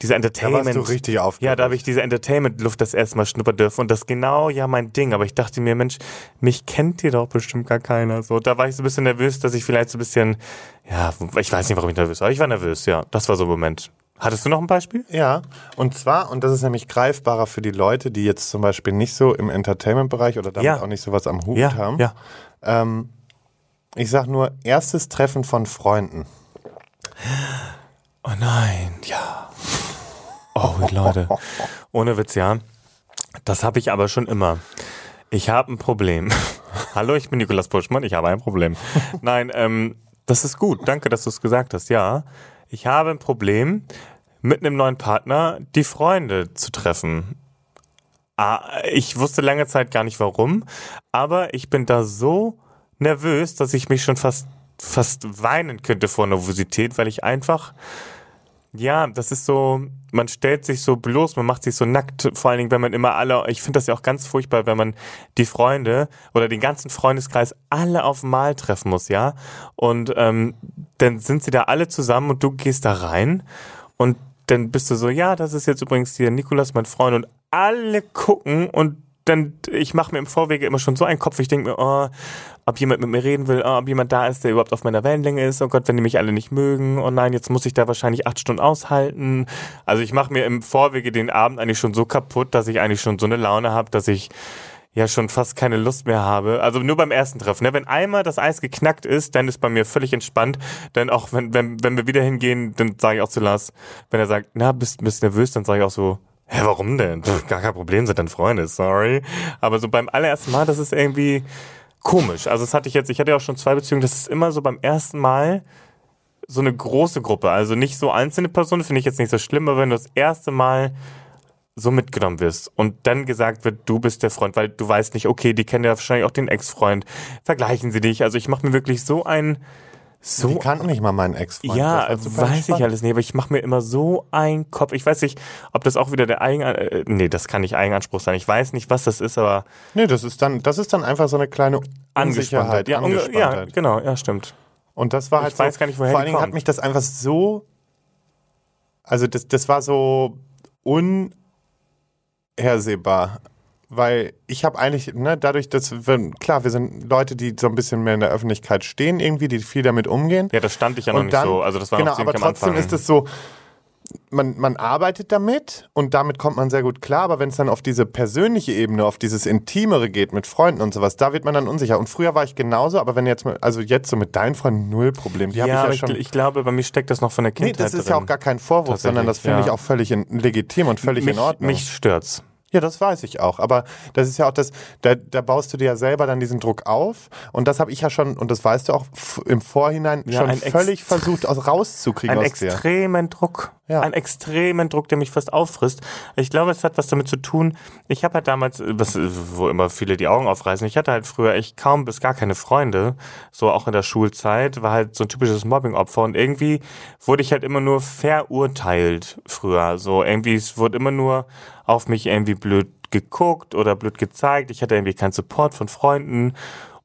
[SPEAKER 1] diese Entertainment.
[SPEAKER 2] Da warst du richtig aufgeregt.
[SPEAKER 1] Ja, da habe ich diese Entertainment-Luft das erste Mal schnuppern dürfen und das genau ja mein Ding. Aber ich dachte mir, Mensch, mich kennt hier doch bestimmt gar keiner. So, da war ich so ein bisschen nervös, dass ich vielleicht so ein bisschen, ja, ich weiß nicht, warum ich nervös war. Ich war nervös, ja. Das war so ein Moment. Hattest du noch ein Beispiel?
[SPEAKER 2] Ja, und zwar, und das ist nämlich greifbarer für die Leute, die jetzt zum Beispiel nicht so im Entertainment-Bereich oder damit
[SPEAKER 1] Ja.
[SPEAKER 2] auch nicht so was am Hut
[SPEAKER 1] Ja,
[SPEAKER 2] haben.
[SPEAKER 1] ja.
[SPEAKER 2] Ähm, ich sag nur, erstes Treffen von Freunden.
[SPEAKER 1] Oh nein, ja. Oh, Leute. Ohne Witz, ja. Das habe ich aber schon immer. Ich habe ein Problem. Hallo, ich bin Nikolas Puschmann, ich habe ein Problem. Nein, ähm, das ist gut. Danke, dass du es gesagt hast. Ja, ich habe ein Problem, mit einem neuen Partner die Freunde zu treffen. Ah, ich wusste lange Zeit gar nicht warum, aber ich bin da so nervös, dass ich mich schon fast, fast weinen könnte vor Nervosität, weil ich einfach ja, das ist so, man stellt sich so bloß, man macht sich so nackt, vor allen Dingen, wenn man immer alle, ich finde das ja auch ganz furchtbar, wenn man die Freunde oder den ganzen Freundeskreis alle auf Mal treffen muss, ja. Und ähm, dann sind sie da alle zusammen und du gehst da rein und dann bist du so, ja, das ist jetzt übrigens hier Nikolas, mein Freund, und alle gucken und dann, ich mache mir im Vorwege immer schon so einen Kopf, ich denke mir, oh, ob jemand mit mir reden will, oh, ob jemand da ist, der überhaupt auf meiner Wellenlänge ist, oh Gott, wenn die mich alle nicht mögen, oh nein, jetzt muss ich da wahrscheinlich acht Stunden aushalten. Also ich mache mir im Vorwege den Abend eigentlich schon so kaputt, dass ich eigentlich schon so eine Laune habe, dass ich ja schon fast keine Lust mehr habe. Also nur beim ersten Treffen. Ne? Wenn einmal das Eis geknackt ist, dann ist bei mir völlig entspannt. Denn auch wenn, wenn, wenn wir wieder hingehen, dann sage ich auch zu Lars, wenn er sagt, na, bist, bist nervös, dann sage ich auch so, hä, warum denn? Pff, gar kein Problem, sind dann Freunde, sorry. Aber so beim allerersten Mal, das ist irgendwie komisch. Also das hatte ich jetzt, ich hatte ja auch schon zwei Beziehungen, das ist immer so beim ersten Mal so eine große Gruppe. Also nicht so einzelne Personen, finde ich jetzt nicht so schlimm, aber wenn du das erste Mal so mitgenommen wirst und dann gesagt wird, du bist der Freund, weil du weißt nicht, okay, die kennen ja wahrscheinlich auch den Ex-Freund, vergleichen sie dich. Also ich mache mir wirklich so ein
[SPEAKER 2] Die
[SPEAKER 1] so
[SPEAKER 2] kannten nicht mal meinen Ex-Freund.
[SPEAKER 1] ja, weiß
[SPEAKER 2] entspannt.
[SPEAKER 1] ich alles nicht, aber ich mache mir immer so einen Kopf. Ich weiß nicht, ob das auch wieder der Eigen äh, nee, das kann nicht Eigenanspruch sein. Ich weiß nicht, was das ist, aber
[SPEAKER 2] Nee, das ist dann, das ist dann einfach so eine kleine. Unsicherheit,
[SPEAKER 1] Ja, unge- ja,
[SPEAKER 2] Angespanntheit.
[SPEAKER 1] genau, ja, stimmt.
[SPEAKER 2] Und das war
[SPEAKER 1] Ich
[SPEAKER 2] halt
[SPEAKER 1] weiß
[SPEAKER 2] so,
[SPEAKER 1] gar nicht, woher
[SPEAKER 2] vor
[SPEAKER 1] die
[SPEAKER 2] allen Dingen hat mich das einfach so, also das, das war so unhersehbar. Weil ich habe eigentlich, ne, dadurch, dass wir, klar, wir sind Leute, die so ein bisschen mehr in der Öffentlichkeit stehen, irgendwie, die viel damit umgehen.
[SPEAKER 1] Ja, das stand ich ja noch
[SPEAKER 2] Und
[SPEAKER 1] nicht
[SPEAKER 2] dann-
[SPEAKER 1] so. Also das war
[SPEAKER 2] genau,
[SPEAKER 1] noch
[SPEAKER 2] aber trotzdem
[SPEAKER 1] Anfang.
[SPEAKER 2] ist es so, man, man arbeitet damit und damit kommt man sehr gut klar, aber wenn es dann auf diese persönliche Ebene, auf dieses Intimere geht mit Freunden und sowas, da wird man dann unsicher. Und früher war ich genauso, aber wenn jetzt, also jetzt so mit deinen Freunden null Problem. Die
[SPEAKER 1] ja,
[SPEAKER 2] habe ich ja
[SPEAKER 1] ich,
[SPEAKER 2] schon.
[SPEAKER 1] ich glaube, bei mir steckt das noch von der
[SPEAKER 2] nee,
[SPEAKER 1] Kindheit
[SPEAKER 2] das ist
[SPEAKER 1] drin.
[SPEAKER 2] ja auch gar kein Vorwurf, sondern das finde
[SPEAKER 1] Tatsächlich,
[SPEAKER 2] ich
[SPEAKER 1] ja.
[SPEAKER 2] auch völlig in, legitim und völlig
[SPEAKER 1] mich,
[SPEAKER 2] in Ordnung.
[SPEAKER 1] Mich stört's.
[SPEAKER 2] Ja, das weiß ich auch. Aber das ist ja auch das, da, da baust du dir ja selber dann diesen Druck auf. Und das habe ich ja schon, und das weißt du auch, im Vorhinein
[SPEAKER 1] Ja,
[SPEAKER 2] schon völlig versucht aus, rauszukriegen
[SPEAKER 1] Ein
[SPEAKER 2] aus dir.
[SPEAKER 1] extremen Druck.
[SPEAKER 2] Ja.
[SPEAKER 1] Ein extremen Druck, der mich fast auffrisst. Ich glaube, es hat was damit zu tun. Ich habe halt damals, was, wo immer viele die Augen aufreißen, ich hatte halt früher echt kaum bis gar keine Freunde. So auch in der Schulzeit, war halt so ein typisches Mobbing-Opfer. Und irgendwie wurde ich halt immer nur verurteilt früher. So irgendwie, es wurde immer nur auf mich irgendwie blöd geguckt oder blöd gezeigt. Ich hatte irgendwie keinen Support von Freunden.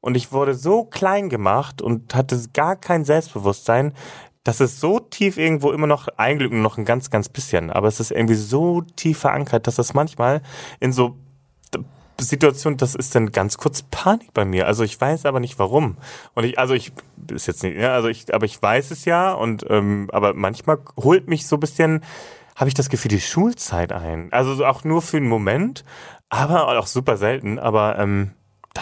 [SPEAKER 1] Und ich wurde so klein gemacht und hatte gar kein Selbstbewusstsein, dass es so tief irgendwo immer noch, nur noch ein ganz, ganz bisschen, aber es ist irgendwie so tief verankert, dass das manchmal in so Situationen, das ist dann ganz kurz Panik bei mir. Also ich weiß aber nicht warum. Und ich, also ich, ist jetzt nicht, ja, also ich, aber ich weiß es ja und, ähm, aber manchmal holt mich so ein bisschen, habe ich das Gefühl, die Schulzeit ein. Also so auch nur für einen Moment, aber auch super selten, aber, ähm,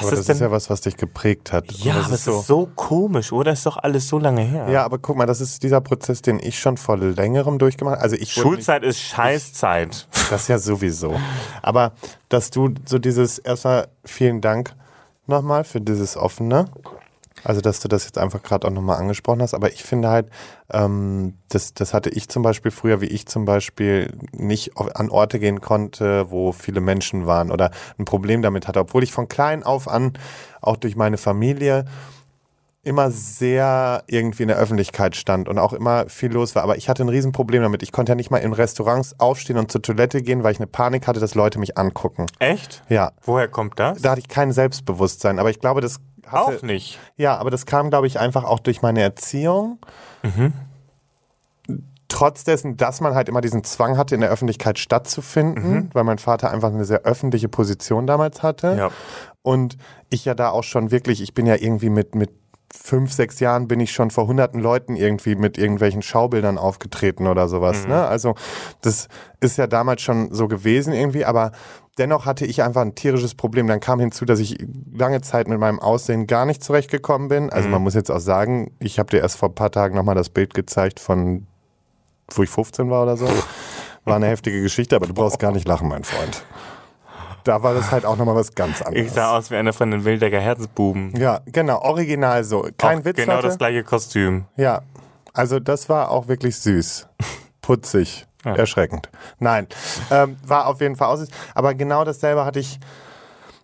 [SPEAKER 1] das
[SPEAKER 2] Aber
[SPEAKER 1] ist
[SPEAKER 2] das
[SPEAKER 1] dann,
[SPEAKER 2] ist ja was, was dich geprägt hat.
[SPEAKER 1] Ja,
[SPEAKER 2] das
[SPEAKER 1] aber es ist so komisch, oder? Ist doch alles so lange her.
[SPEAKER 2] Ja, aber guck mal, das ist dieser Prozess, den ich schon vor längerem durchgemacht habe. Also ich
[SPEAKER 1] Schulzeit ist Scheißzeit.
[SPEAKER 2] Nicht, das ja sowieso. Aber dass du so dieses erstmal vielen Dank nochmal für dieses offene. Also, dass du das jetzt einfach gerade auch nochmal angesprochen hast. Aber ich finde halt, ähm, das, das hatte ich zum Beispiel früher, wie ich zum Beispiel nicht an Orte gehen konnte, wo viele Menschen waren oder ein Problem damit hatte, obwohl ich von klein auf an, auch durch meine Familie, immer sehr irgendwie in der Öffentlichkeit stand und auch immer viel los war. Aber ich hatte ein Riesenproblem damit. Ich konnte ja nicht mal in Restaurants aufstehen und zur Toilette gehen, weil ich eine Panik hatte, dass Leute mich angucken.
[SPEAKER 1] Echt?
[SPEAKER 2] Ja,
[SPEAKER 1] Woher kommt das?
[SPEAKER 2] da hatte ich kein Selbstbewusstsein. Aber ich glaube, das hatte,
[SPEAKER 1] Auch nicht.
[SPEAKER 2] Ja, aber das kam, glaube ich, einfach auch durch meine Erziehung. Trotz dessen, dass man halt immer diesen Zwang hatte, in der Öffentlichkeit stattzufinden, weil mein Vater einfach eine sehr öffentliche Position damals hatte.
[SPEAKER 1] Ja.
[SPEAKER 2] Und ich ja da auch schon wirklich, ich bin ja irgendwie mit, mit fünf, sechs Jahren bin ich schon vor hunderten Leuten irgendwie mit irgendwelchen Schaubildern aufgetreten oder sowas. Ne? Also das ist ja damals schon so gewesen irgendwie, aber dennoch hatte ich einfach ein tierisches Problem. Dann kam hinzu, dass ich lange Zeit mit meinem Aussehen gar nicht zurechtgekommen bin. Also man muss jetzt auch sagen, ich habe dir erst vor ein paar Tagen nochmal das Bild gezeigt von, wo ich 15 war oder so. War eine heftige Geschichte, aber du brauchst gar nicht lachen, mein Freund. Da war das halt auch nochmal was ganz anderes.
[SPEAKER 1] Ich sah aus wie einer von den Wildecker Herzbuben.
[SPEAKER 2] Ja, genau, original so. Kein
[SPEAKER 1] Auch
[SPEAKER 2] Witz,
[SPEAKER 1] Genau
[SPEAKER 2] Leute.
[SPEAKER 1] das gleiche Kostüm.
[SPEAKER 2] Ja, also das war auch wirklich süß. Putzig. Erschreckend. Nein, ähm, war auf jeden Fall aus. Aber genau dasselbe hatte ich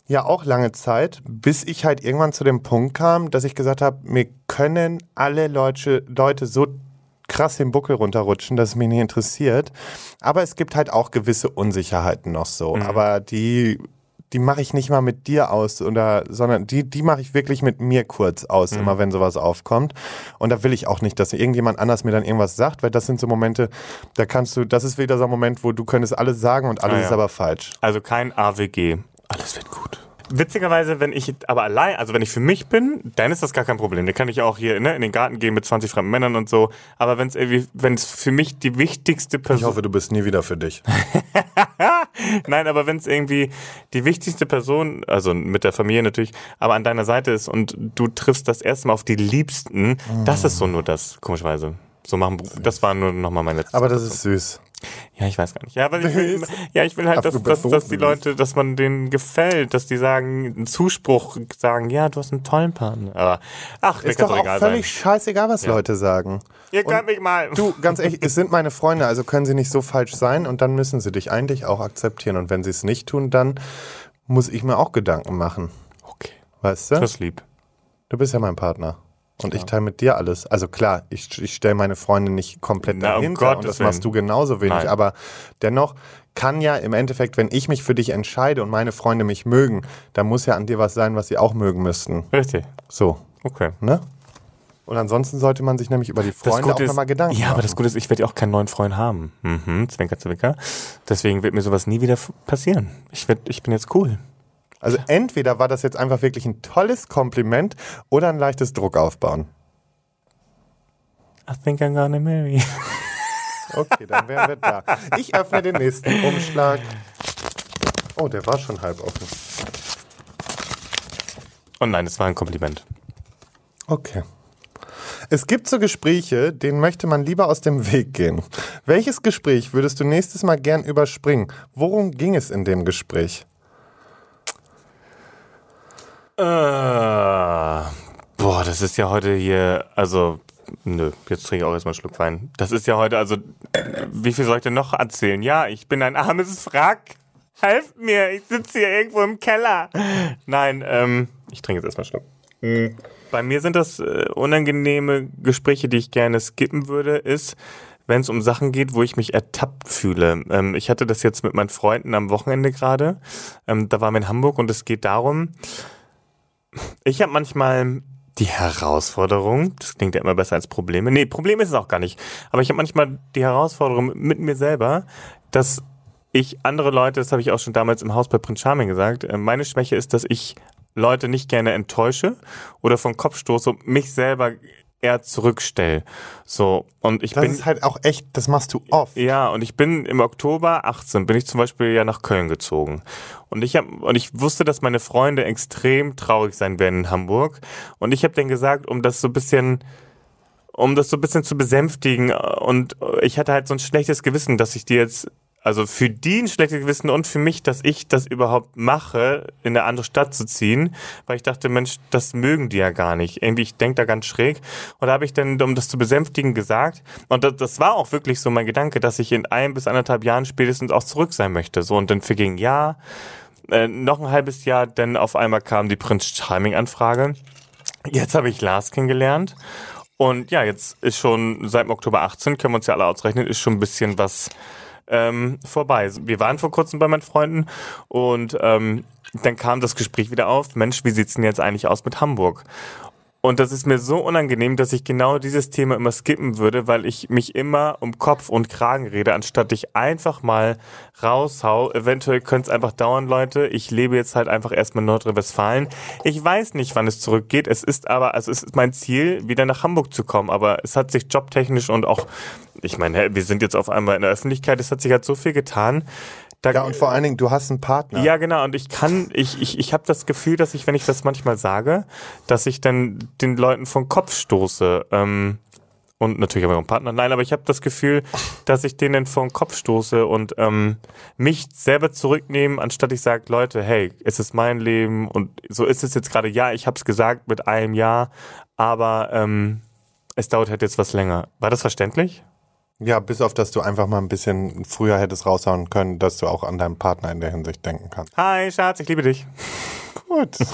[SPEAKER 2] ja auch lange Zeit, bis ich halt irgendwann zu dem Punkt kam, dass ich gesagt habe, mir können alle Leute, Leute so krass den Buckel runterrutschen, dass es mich nicht interessiert. Aber es gibt halt auch gewisse Unsicherheiten noch so. Aber die, die mache ich nicht mal mit dir aus, oder, sondern die, die mache ich wirklich mit mir kurz aus, immer wenn sowas aufkommt. Und da will ich auch nicht, dass irgendjemand anders mir dann irgendwas sagt, weil das sind so Momente, da kannst du, das ist wieder so ein Moment, wo du könntest alles sagen und alles
[SPEAKER 1] Ah, ja.
[SPEAKER 2] ist aber falsch.
[SPEAKER 1] Also kein AWG. Alles wird gut. Witzigerweise, wenn ich aber allein, also wenn ich für mich bin, dann ist das gar kein Problem. Dann kann ich auch hier ne, in den Garten gehen mit 20 fremden Männern und so. Aber wenn es irgendwie, wenn es für mich die wichtigste
[SPEAKER 2] Ich
[SPEAKER 1] Person,
[SPEAKER 2] hoffe, du bist nie wieder für dich.
[SPEAKER 1] nein, aber wenn es irgendwie die wichtigste Person, also mit der Familie natürlich, aber an deiner Seite ist und du triffst das erste Mal auf die Liebsten, das ist so nur das, komischerweise. So machen, das war nur nochmal mein letztes.
[SPEAKER 2] Aber das ist süß.
[SPEAKER 1] Ja, ich weiß gar nicht. Ja, weil ich will, ja, ich will halt, dass, dass, dass die Leute, dass man denen gefällt, dass die sagen, einen Zuspruch sagen, ja, du hast einen tollen Partner. Aber ach, mir
[SPEAKER 2] Ist doch auch
[SPEAKER 1] egal
[SPEAKER 2] völlig
[SPEAKER 1] sein.
[SPEAKER 2] scheißegal, was Leute sagen.
[SPEAKER 1] Ihr könnt mich mal.
[SPEAKER 2] Du, ganz ehrlich, es sind meine Freunde, also können sie nicht so falsch sein und dann müssen sie dich eigentlich auch akzeptieren. Und wenn sie es nicht tun, dann muss ich mir auch Gedanken machen.
[SPEAKER 1] Okay.
[SPEAKER 2] Weißt du?
[SPEAKER 1] Das lieb.
[SPEAKER 2] Du bist ja mein Partner. Und ich teile mit dir alles. Also klar, ich, ich stelle meine Freunde nicht komplett
[SPEAKER 1] Na, um
[SPEAKER 2] dahinter und
[SPEAKER 1] Gottes
[SPEAKER 2] das machst du genauso wenig.
[SPEAKER 1] Nein.
[SPEAKER 2] Aber dennoch kann ja im Endeffekt, wenn ich mich für dich entscheide und meine Freunde mich mögen, dann muss ja an dir was sein, was sie auch mögen müssten.
[SPEAKER 1] Richtig.
[SPEAKER 2] So,
[SPEAKER 1] Okay.
[SPEAKER 2] ne? Und ansonsten sollte man sich nämlich über die Freunde auch nochmal Gedanken
[SPEAKER 1] ja,
[SPEAKER 2] machen.
[SPEAKER 1] aber das Gute ist, ich werde ja auch keinen neuen Freund haben. Mhm, Zwinker, Zwinker. Deswegen wird mir sowas nie wieder passieren. Ich, werd, ich bin jetzt cool.
[SPEAKER 2] Also entweder war das jetzt einfach wirklich ein tolles Kompliment oder ein leichtes Druck aufbauen.
[SPEAKER 1] I think I'm gonna marry.
[SPEAKER 2] Okay, dann wären wir da. Ich öffne den nächsten Umschlag. Oh, der war schon halb offen.
[SPEAKER 1] Und nein, es war ein Kompliment.
[SPEAKER 2] Okay. Es gibt so Gespräche, denen möchte man lieber aus dem Weg gehen. Welches Gespräch würdest du nächstes Mal gern überspringen? Worum ging es in dem Gespräch?
[SPEAKER 1] Äh, boah, das ist ja heute hier, also, nö, jetzt trinke ich auch erstmal einen Schluck Wein. Das ist ja heute, also, wie viel soll ich denn noch erzählen? Ja, ich bin ein armes Wrack. Helft mir, ich sitze hier irgendwo im Keller. Nein, ähm, ich trinke jetzt erstmal einen Schluck. Bei mir sind das äh, unangenehme Gespräche, die ich gerne skippen würde, ist, wenn es um Sachen geht, wo ich mich ertappt fühle. Ähm, ich hatte das jetzt mit meinen Freunden am Wochenende gerade. Ähm, da waren wir in Hamburg und es geht darum, ich habe manchmal die Herausforderung, das klingt ja immer besser als Probleme. Nee, Problem ist es auch gar nicht. Aber ich habe manchmal die Herausforderung mit mir selber, dass ich andere Leute, das habe ich auch schon damals im Haus bei Prince Charming gesagt, äh, meine Schwäche ist, dass ich Leute nicht gerne enttäusche oder vom Kopf stoße und mich selber eher zurückstelle. So, und ich
[SPEAKER 2] Das
[SPEAKER 1] bin.
[SPEAKER 2] ist halt auch echt, das machst du oft.
[SPEAKER 1] Ja, und ich bin im Oktober 18, bin ich zum Beispiel ja nach Köln gezogen. Und ich hab, und ich wusste, dass meine Freunde extrem traurig sein werden in Hamburg. Und ich habe denen gesagt, um das so ein bisschen, um das so ein bisschen zu besänftigen. Und ich hatte halt so ein schlechtes Gewissen, dass ich die jetzt, also für die ein schlechtes Gewissen und für mich, dass ich das überhaupt mache, in eine andere Stadt zu ziehen, weil ich dachte, Mensch, das mögen die ja gar nicht. Irgendwie, ich denke da ganz schräg. Und da habe ich dann, um das zu besänftigen, gesagt, und das, das war auch wirklich so mein Gedanke, dass ich in ein bis anderthalb Jahren spätestens auch zurück sein möchte. So, und dann verging Jahr, äh, noch ein halbes Jahr, dann auf einmal kam die Prince Charming Anfrage. Jetzt habe ich Lars kennengelernt. Und ja, jetzt ist schon seit Oktober 18, können wir uns ja alle ausrechnen, ist schon ein bisschen was ähm, vorbei. Wir waren vor kurzem bei meinen Freunden und ähm, dann kam das Gespräch wieder auf. Mensch, wie sieht's denn jetzt eigentlich aus mit Hamburg? Und das ist mir so unangenehm, dass ich genau dieses Thema immer skippen würde, weil ich mich immer um Kopf und Kragen rede, anstatt ich einfach mal raushau. Eventuell könnte es einfach dauern, Leute. Ich lebe jetzt halt einfach erstmal in Nordrhein-Westfalen. Ich weiß nicht, wann es zurückgeht. Es ist aber, also es ist mein Ziel, wieder nach Hamburg zu kommen. Aber es hat sich jobtechnisch und auch, ich meine, wir sind jetzt auf einmal in der Öffentlichkeit, es hat sich halt so viel getan.
[SPEAKER 2] Da, ja, und vor allen Dingen, du hast einen Partner.
[SPEAKER 1] Ja, genau. Und ich kann, ich, ich, ich habe das Gefühl, dass ich, wenn ich das manchmal sage, dass ich dann den Leuten vom Kopf stoße. Ähm, und natürlich habe ich auch einen Partner. Nein, aber ich habe das Gefühl, dass ich denen vom Kopf stoße und ähm, mich selber zurücknehme, anstatt ich sage, Leute, hey, es ist mein Leben und so ist es jetzt gerade. Ja, ich habe es gesagt mit einem Ja, aber ähm, es dauert halt jetzt was länger. War das verständlich?
[SPEAKER 2] Ja, bis auf, dass du einfach mal ein bisschen früher hättest raushauen können, dass du auch an deinen Partner in der Hinsicht denken kannst.
[SPEAKER 1] Hi, Schatz, ich liebe dich.
[SPEAKER 2] Gut.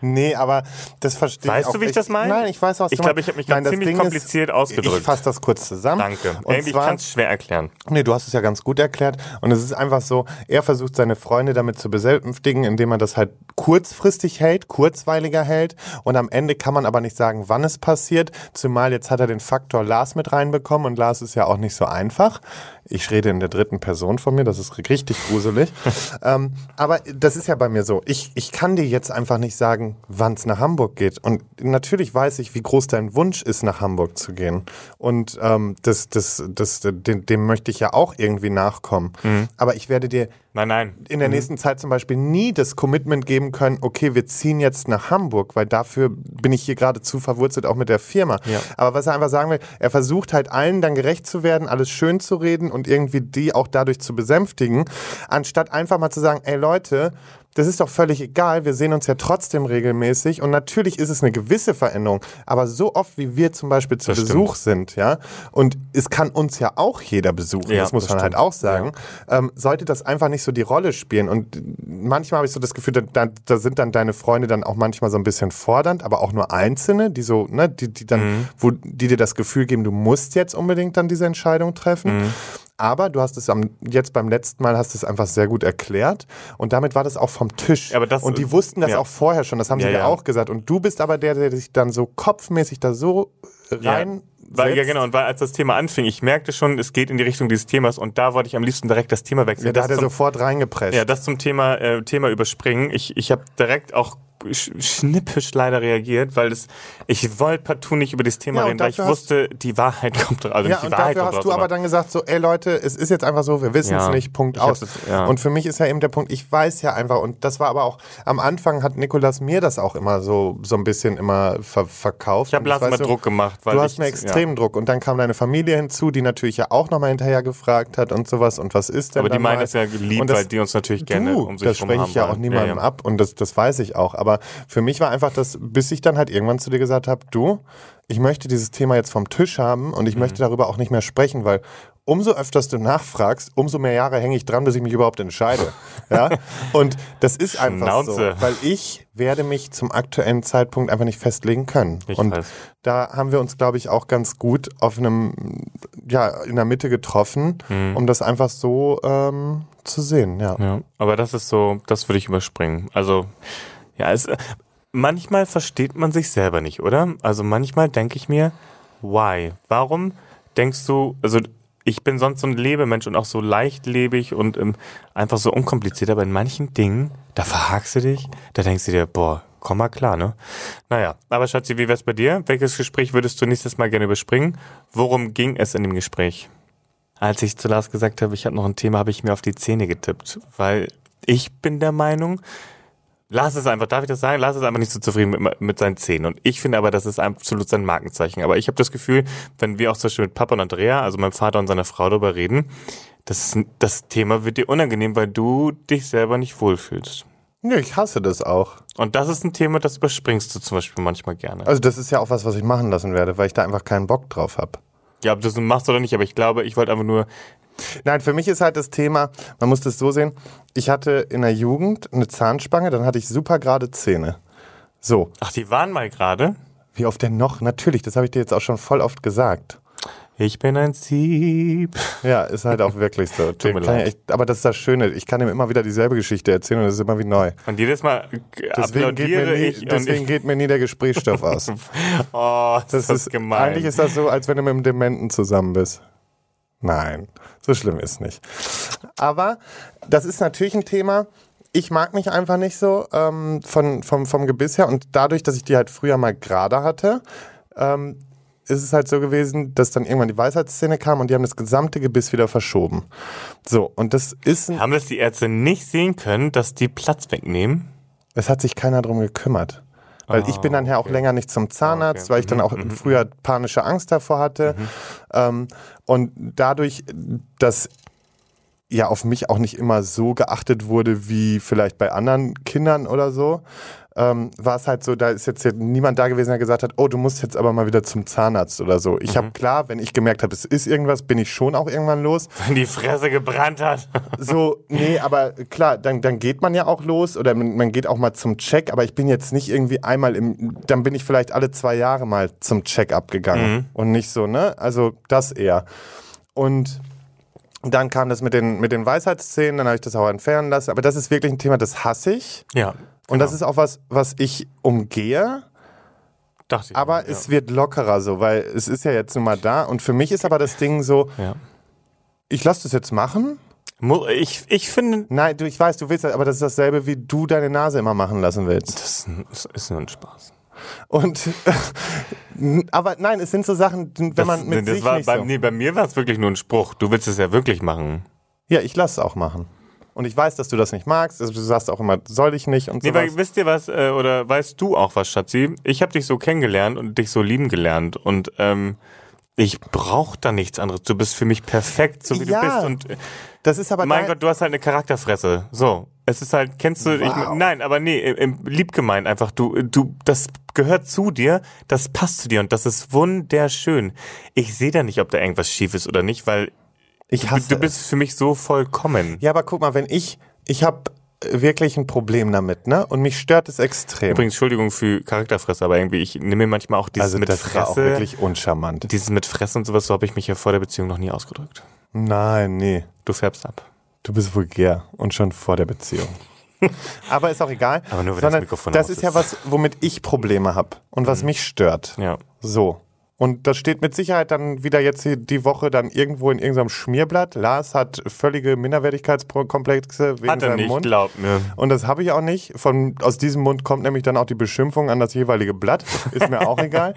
[SPEAKER 2] Nee, aber das verstehe
[SPEAKER 1] weißt
[SPEAKER 2] ich
[SPEAKER 1] Weißt du, wie ich das meine?
[SPEAKER 2] Nein, ich weiß, was
[SPEAKER 1] ich
[SPEAKER 2] du
[SPEAKER 1] glaube, ich habe mich gerade ziemlich Ding kompliziert ist, ausgedrückt.
[SPEAKER 2] Ich fasse das kurz zusammen.
[SPEAKER 1] Danke. Und Irgendwie kann es schwer erklären.
[SPEAKER 2] Nee, du hast es ja ganz gut erklärt. Und es ist einfach so, er versucht seine Freunde damit zu besänftigen, indem er das halt kurzfristig hält, kurzweiliger hält. Und am Ende kann man aber nicht sagen, wann es passiert. Zumal jetzt hat er den Faktor Lars mit reinbekommen und Lars ist ja auch nicht so einfach. Ich rede in der dritten Person von mir, das ist richtig gruselig. ähm, aber das ist ja bei mir so. Ich, ich kann dir jetzt einfach nicht sagen, wann es nach Hamburg geht. Und natürlich weiß ich, wie groß dein Wunsch ist, nach Hamburg zu gehen. Und ähm, das, das, das, dem, dem möchte ich ja auch irgendwie nachkommen. Mhm. Aber ich werde dir
[SPEAKER 1] Nein, nein.
[SPEAKER 2] In der mhm. nächsten Zeit zum Beispiel nie das Commitment geben können, okay, wir ziehen jetzt nach Hamburg, weil dafür bin ich hier gerade zu verwurzelt, auch mit der Firma. Ja. Aber was er einfach sagen will, er versucht halt allen dann gerecht zu werden, alles schön zu reden und irgendwie die auch dadurch zu besänftigen, anstatt einfach mal zu sagen, ey Leute, das ist doch völlig egal. Wir sehen uns ja trotzdem regelmäßig und natürlich ist es eine gewisse Veränderung. Aber so oft wie wir zum Beispiel zu das Besuch stimmt. sind, ja, und es kann uns ja auch jeder besuchen, ja, das muss das man halt stimmt. halt auch sagen, ja. ähm, sollte das einfach nicht so die Rolle spielen. Und manchmal habe ich so das Gefühl, da, da, sind dann deine Freunde dann auch manchmal so ein bisschen fordernd, aber auch nur Einzelne, die so, ne, die, die dann, mhm. wo die dir das Gefühl geben, du musst jetzt unbedingt dann diese Entscheidung treffen. Mhm. Aber du hast es am, jetzt beim letzten Mal hast es einfach sehr gut erklärt und damit war das auch vom Tisch.
[SPEAKER 1] Aber das,
[SPEAKER 2] und die wussten das ja. auch vorher schon, das haben ja, sie ja. auch gesagt. Und du bist aber der, der sich dann so kopfmäßig da so rein.
[SPEAKER 1] Weil, ja, genau. Und weil als das Thema anfing, ich merkte schon, es geht in die Richtung dieses Themas und da wollte ich am liebsten direkt das Thema wechseln. Ja,
[SPEAKER 2] da hat er sofort reingepresst.
[SPEAKER 1] Ja, das zum Thema, äh, Thema überspringen. Ich, ich habe direkt auch schnippisch leider reagiert, weil das, ich wollte partout nicht über das Thema ja, reden, weil ich wusste, die Wahrheit kommt raus. Also
[SPEAKER 2] ja,
[SPEAKER 1] die
[SPEAKER 2] und
[SPEAKER 1] Wahrheit
[SPEAKER 2] dafür hast du aber dann gesagt so, ey Leute, es ist jetzt einfach so, wir wissen es ja, nicht, Punkt aus. Das, ja. Und für mich ist ja eben der Punkt, ich weiß ja einfach, und das war aber auch, am Anfang hat Nikolas mir das auch immer so, so ein bisschen immer ver verkauft.
[SPEAKER 1] Ich habe Lars mal Druck gemacht.
[SPEAKER 2] Weil du hast mir extrem Druck. Und dann kam deine Familie hinzu, die natürlich ja auch nochmal hinterher gefragt hat und sowas und was ist denn
[SPEAKER 1] Aber die meinen
[SPEAKER 2] das
[SPEAKER 1] ja lieb, weil die uns natürlich gerne
[SPEAKER 2] um sich das spreche ich ja auch niemandem ab und das, das weiß ich auch. Aber für mich war einfach das, bis ich dann halt irgendwann zu dir gesagt habe, du, ich möchte dieses Thema jetzt vom Tisch haben und ich mhm. möchte darüber auch nicht mehr sprechen, weil umso öfters du nachfragst, umso mehr Jahre hänge ich dran, bis ich mich überhaupt entscheide. ja? Und das ist einfach Schnauze. so, weil ich werde mich zum aktuellen Zeitpunkt einfach nicht festlegen können. Ich und weiß. da haben wir uns, glaube ich, auch ganz gut auf einem, ja, in der Mitte getroffen, mhm. um das einfach so ähm, zu sehen. Ja.
[SPEAKER 1] ja, aber das ist so, das würde ich überspringen. Also ja, es, manchmal versteht man sich selber nicht, oder? Also manchmal denke ich mir, why? Warum denkst du, also ich bin sonst so ein Lebemensch und auch so leichtlebig und ähm, einfach so unkompliziert, aber in manchen Dingen, da verhakst du dich, da denkst du dir, boah, komm mal klar, ne? Naja, aber Schatzi, wie wär's bei dir? Welches Gespräch würdest du nächstes Mal gerne überspringen? Worum ging es in dem Gespräch? Als ich zu Lars gesagt habe, ich habe noch ein Thema, habe ich mir auf die Zähne getippt, weil ich bin der Meinung, Lars ist einfach, darf ich das sagen? Lars ist einfach nicht so zufrieden mit, mit seinen Zähnen. Und ich finde aber, das ist absolut sein Markenzeichen. Aber ich habe das Gefühl, wenn wir auch zum Beispiel mit Papa und Andrea, also meinem Vater und seiner Frau darüber reden, das, das Thema wird dir unangenehm, weil du dich selber nicht wohlfühlst.
[SPEAKER 2] Nö, ich hasse das auch.
[SPEAKER 1] Und das ist ein Thema, das überspringst du zum Beispiel manchmal gerne.
[SPEAKER 2] Also das ist ja auch was, was ich machen lassen werde, weil ich da einfach keinen Bock drauf habe.
[SPEAKER 1] Ja, ob du das machst oder nicht, aber ich glaube, ich wollte einfach nur
[SPEAKER 2] Nein, für mich ist halt das Thema, man muss das so sehen, ich hatte in der Jugend eine Zahnspange, dann hatte ich super gerade Zähne. So.
[SPEAKER 1] Ach, die waren mal gerade?
[SPEAKER 2] Wie oft denn noch? Natürlich, das habe ich dir jetzt auch schon voll oft gesagt.
[SPEAKER 1] Ich bin ein Sieb.
[SPEAKER 2] Ja, ist halt auch wirklich so.
[SPEAKER 1] Tut mir leid.
[SPEAKER 2] echt, aber das ist das Schöne. Ich kann ihm immer wieder dieselbe Geschichte erzählen und es ist immer wie neu.
[SPEAKER 1] Und jedes Mal
[SPEAKER 2] Deswegen, geht mir, nie,
[SPEAKER 1] ich
[SPEAKER 2] deswegen
[SPEAKER 1] ich,
[SPEAKER 2] geht mir nie der Gesprächsstoff aus.
[SPEAKER 1] oh, ist das,
[SPEAKER 2] Das ist
[SPEAKER 1] gemein.
[SPEAKER 2] Eigentlich ist das so, als wenn du mit einem Dementen zusammen bist. Nein, so schlimm ist nicht. Aber das ist natürlich ein Thema. Ich mag mich einfach nicht so ähm, von, vom, vom Gebiss her und dadurch, dass ich die halt früher mal gerade hatte, ähm, ist es halt so gewesen, dass dann irgendwann die Weisheitsszene kam und die haben das gesamte Gebiss wieder verschoben. So, und das ist
[SPEAKER 1] Haben das die Ärzte nicht sehen können, dass die Platz wegnehmen?
[SPEAKER 2] es hat sich keiner drum gekümmert. Weil ich bin dann ja auch länger nicht zum Zahnarzt,
[SPEAKER 1] Ah, okay.
[SPEAKER 2] weil ich dann
[SPEAKER 1] Mhm,
[SPEAKER 2] auch früher panische Angst davor hatte. Ähm, und dadurch, dass ja auf mich auch nicht immer so geachtet wurde wie vielleicht bei anderen Kindern oder so, ähm, war es halt so, da ist jetzt hier niemand da gewesen, der gesagt hat, oh, du musst jetzt aber mal wieder zum Zahnarzt oder so. Ich habe klar, wenn ich gemerkt habe, es ist irgendwas, bin ich schon auch irgendwann los.
[SPEAKER 1] Wenn die Fresse gebrannt hat.
[SPEAKER 2] So, nee, aber klar, dann, dann geht man ja auch los oder man, geht auch mal zum Check, aber ich bin jetzt nicht irgendwie einmal im, dann bin ich vielleicht alle zwei Jahre mal zum Check-up gegangen und nicht so, ne? Also das eher. Und dann kam das mit den, mit den Weisheitsszenen, dann habe ich das auch entfernen lassen, aber das ist wirklich ein Thema, das hasse ich.
[SPEAKER 1] Ja.
[SPEAKER 2] Und das ist auch was, was ich umgehe,
[SPEAKER 1] Dachte ich.
[SPEAKER 2] aber
[SPEAKER 1] ja.
[SPEAKER 2] es wird lockerer so, weil es ist ja jetzt nun mal da und für mich ist aber das Ding so,
[SPEAKER 1] Ja.
[SPEAKER 2] ich lasse das jetzt machen
[SPEAKER 1] Ich, ich finde,
[SPEAKER 2] Nein, du, ich weiß, du willst, aber das ist dasselbe, wie du deine Nase immer machen lassen willst.
[SPEAKER 1] das das ist nur ein Spaß.
[SPEAKER 2] Und, aber nein, es sind so Sachen, wenn
[SPEAKER 1] Das,
[SPEAKER 2] man mit
[SPEAKER 1] das
[SPEAKER 2] sich
[SPEAKER 1] war,
[SPEAKER 2] nicht
[SPEAKER 1] bei,
[SPEAKER 2] so.
[SPEAKER 1] nee, bei mir war es wirklich nur ein Spruch. Du willst es ja wirklich machen.
[SPEAKER 2] Ja, ich lasse es auch machen. Und ich weiß, dass du das nicht magst. Also du sagst auch immer, soll ich nicht und so.
[SPEAKER 1] Nee, weil, wisst ihr was, äh, oder weißt du auch was, Schatzi? Ich habe dich so kennengelernt und dich so lieben gelernt und ähm, ich brauche da nichts anderes. Du bist für mich perfekt, so wie
[SPEAKER 2] Ja,
[SPEAKER 1] du bist. Und äh,
[SPEAKER 2] Das ist aber
[SPEAKER 1] mein Gott, du hast halt eine Charakterfresse. So. Es ist halt, kennst du, ich,
[SPEAKER 2] Wow.
[SPEAKER 1] nein, aber nee, im, im lieb gemeint einfach, du, du, das gehört zu dir, das passt zu dir und das ist wunderschön. Ich sehe da nicht, ob da irgendwas schief ist oder nicht, weil
[SPEAKER 2] ich
[SPEAKER 1] du,
[SPEAKER 2] hasse
[SPEAKER 1] du bist für mich so vollkommen.
[SPEAKER 2] Ja, aber guck mal, wenn ich, ich habe wirklich ein Problem damit, ne? Und mich stört es extrem.
[SPEAKER 1] Übrigens, Entschuldigung für Charakterfresse, aber irgendwie, ich nehme mir manchmal auch dieses
[SPEAKER 2] also
[SPEAKER 1] mit
[SPEAKER 2] das war auch
[SPEAKER 1] Fresse.
[SPEAKER 2] wirklich uncharmant.
[SPEAKER 1] Dieses mit Fresse und sowas, so habe ich mich ja vor der Beziehung noch nie ausgedrückt.
[SPEAKER 2] Nein, nee.
[SPEAKER 1] Du färbst ab.
[SPEAKER 2] Du bist vulgär und schon vor der Beziehung. Aber ist auch egal.
[SPEAKER 1] Aber nur, wenn das
[SPEAKER 2] sondern
[SPEAKER 1] Mikrofon
[SPEAKER 2] das
[SPEAKER 1] aus
[SPEAKER 2] ist ja
[SPEAKER 1] ist.
[SPEAKER 2] was, womit ich Probleme habe und was mich stört.
[SPEAKER 1] Ja.
[SPEAKER 2] So. Und das steht mit Sicherheit dann wieder jetzt hier die Woche dann irgendwo in irgendeinem Schmierblatt. Lars hat völlige Minderwertigkeitskomplexe wegen
[SPEAKER 1] Hat er
[SPEAKER 2] seinem
[SPEAKER 1] nicht,
[SPEAKER 2] Mund.
[SPEAKER 1] glaub mir.
[SPEAKER 2] Und das habe ich auch nicht. Von, aus diesem Mund kommt nämlich dann auch die Beschimpfung an das jeweilige Blatt. Ist mir auch egal.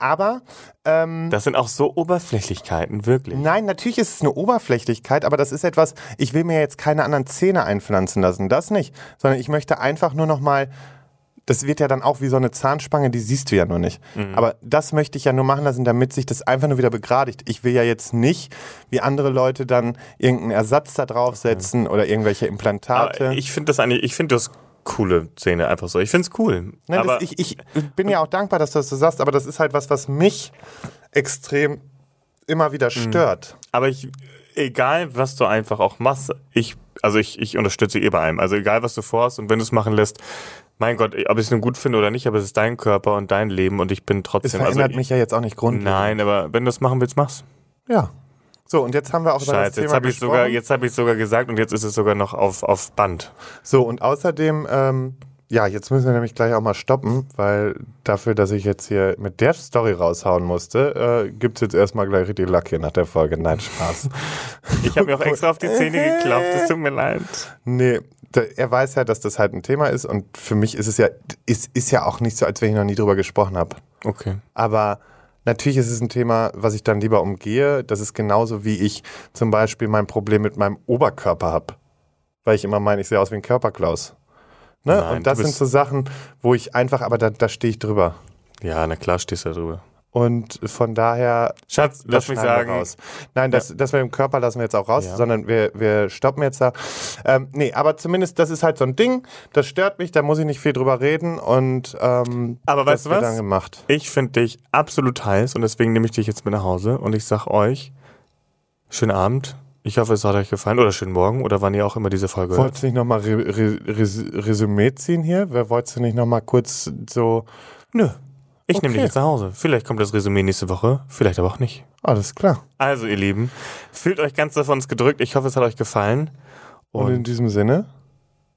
[SPEAKER 2] Aber
[SPEAKER 1] Das sind auch so Oberflächlichkeiten, wirklich.
[SPEAKER 2] Nein, natürlich ist es eine Oberflächlichkeit, aber das ist etwas, ich will mir jetzt keine anderen Zähne einpflanzen lassen, das nicht, sondern ich möchte einfach nur noch mal das wird ja dann auch wie so eine Zahnspange, die siehst du ja nur nicht.
[SPEAKER 1] Mhm.
[SPEAKER 2] Aber das möchte ich ja nur machen lassen, damit sich das einfach nur wieder begradigt. Ich will ja jetzt nicht, wie andere Leute dann irgendeinen Ersatz da draufsetzen oder irgendwelche Implantate.
[SPEAKER 1] Aber ich finde das eigentlich, ich finde das coole Szene einfach so. Ich finde es cool.
[SPEAKER 2] Nein,
[SPEAKER 1] aber
[SPEAKER 2] das, ich, ich bin ja auch dankbar, dass du das so sagst, aber das ist halt was, was mich extrem immer wieder
[SPEAKER 1] Mhm.
[SPEAKER 2] stört.
[SPEAKER 1] Aber ich, egal was du einfach auch machst, ich, also ich, ich unterstütze eh bei allem. Also egal was du vorhast und wenn du es machen lässt, mein Gott, ob ich es nun gut finde oder nicht, aber es ist dein Körper und dein Leben und ich bin
[SPEAKER 2] Es
[SPEAKER 1] trotzdem.
[SPEAKER 2] verändert
[SPEAKER 1] also,
[SPEAKER 2] mich ja jetzt auch nicht grundlegend.
[SPEAKER 1] Nein, aber wenn du es machen willst, mach's.
[SPEAKER 2] Ja. So, und jetzt haben wir auch über das
[SPEAKER 1] Scheiße,
[SPEAKER 2] Thema
[SPEAKER 1] jetzt habe ich
[SPEAKER 2] gesprochen.
[SPEAKER 1] sogar, jetzt habe ich sogar gesagt und jetzt ist es sogar noch auf, auf Band.
[SPEAKER 2] So, und außerdem, ähm, ja, jetzt müssen wir nämlich gleich auch mal stoppen, weil dafür, dass ich jetzt hier mit der Story raushauen musste, äh, gibt's jetzt erstmal gleich richtig Lack hier nach der Folge. Nein, Spaß.
[SPEAKER 1] Ich habe mir auch extra auf die Zähne geklopft, es tut mir leid.
[SPEAKER 2] nee, er weiß ja, dass das halt ein Thema ist und für mich ist es ja, ist, ist ja auch nicht so, als wenn ich noch nie drüber gesprochen habe.
[SPEAKER 1] Okay.
[SPEAKER 2] Aber natürlich ist es ein Thema, was ich dann lieber umgehe. Das ist genauso, wie ich zum Beispiel mein Problem mit meinem Oberkörper habe. Weil ich immer meine, ich sehe aus wie ein Körperklaus. Ne?
[SPEAKER 1] Nein,
[SPEAKER 2] und das sind so Sachen, wo ich einfach, aber da, da stehe ich drüber.
[SPEAKER 1] Ja, na klar stehst du da drüber.
[SPEAKER 2] Und von daher.
[SPEAKER 1] Schatz, lass mich sagen.
[SPEAKER 2] Raus. Nein, das, das mit dem Körper lassen wir jetzt auch raus,
[SPEAKER 1] Ja.
[SPEAKER 2] sondern wir, wir stoppen jetzt da. Ähm, nee, aber zumindest, das ist halt so ein Ding, das stört mich, da muss ich nicht viel drüber reden und ähm,
[SPEAKER 1] Aber weißt du was?
[SPEAKER 2] dann gemacht.
[SPEAKER 1] Ich finde dich absolut heiß und deswegen nehme ich dich jetzt mit nach Hause und ich sag euch, schönen Abend. Ich hoffe, es hat euch gefallen oder schönen Morgen oder wann ihr auch immer diese Folge hört.
[SPEAKER 2] Wolltest du nicht nochmal Re Re Res Resümee ziehen hier? Wer wolltest du nicht nochmal kurz so.
[SPEAKER 1] Nö. Ich nehme dich
[SPEAKER 2] Okay.
[SPEAKER 1] jetzt nach Hause. Vielleicht kommt das Resümee nächste Woche, vielleicht aber auch nicht.
[SPEAKER 2] Alles klar.
[SPEAKER 1] Also, ihr Lieben, fühlt euch ganz davon gedrückt. Ich hoffe, es hat euch gefallen.
[SPEAKER 2] Und in
[SPEAKER 1] Und
[SPEAKER 2] diesem Sinne,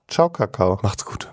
[SPEAKER 2] ciao Kakao.
[SPEAKER 1] macht's gut.